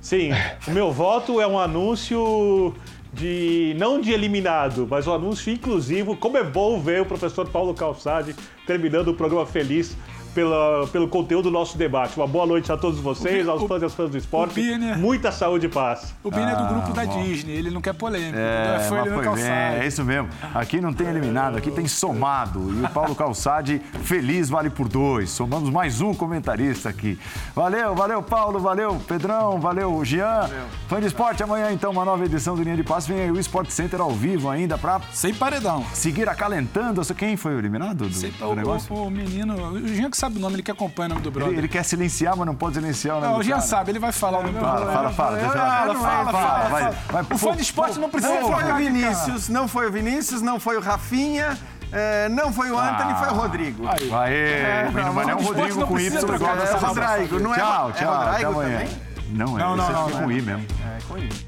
Sim, o meu voto é um anúncio de não de eliminado, mas um anúncio inclusivo. Como é bom ver o professor Paulo Calçade terminando o programa feliz pela, pelo conteúdo do nosso debate. Uma boa noite a todos vocês, O- aos o- fãs e às fãs do esporte. o Birner- Muita saúde e paz. O Ben é do Ah, grupo da bom. Disney, ele não quer polêmica. É, entendeu? foi mas ele no foi bem, calçado. é isso mesmo. Aqui não tem eliminado, aqui tem somado. E o Paulo Calçade, feliz, vale por dois. Somamos mais um comentarista aqui. Valeu, valeu, Paulo, valeu, Pedrão, valeu, Jean. Fã de esporte, amanhã então uma nova edição do Linha de Passe. Vem aí o Sport Center ao vivo ainda pra Sem paredão. seguir acalentando. Quem foi eliminado do, Sem- do o, negócio? o- o menino, o Jean que sabe o nome, ele que acompanha o nome do brother. Ele, ele quer silenciar, mas não pode silenciar o nome Não, do o Jean cara. sabe, ele vai falar o nome do Fala, brother. fala, fala. Fala, fala, fala, fala. O fã de esporte não precisa Não foi o. Vinícius, não foi o Vinícius, não foi o Rafinha, eh, não foi o Anthony, foi o Rodrigo. Aí. Aê, menino, mas não é o Rodrigo não com Y igual trocar dessa É Rodrigo, não é? Tchau, É tchau, Rodrigo até amanhã. também? Não, é, Não, não, não, é não. com I mesmo. É, com isso.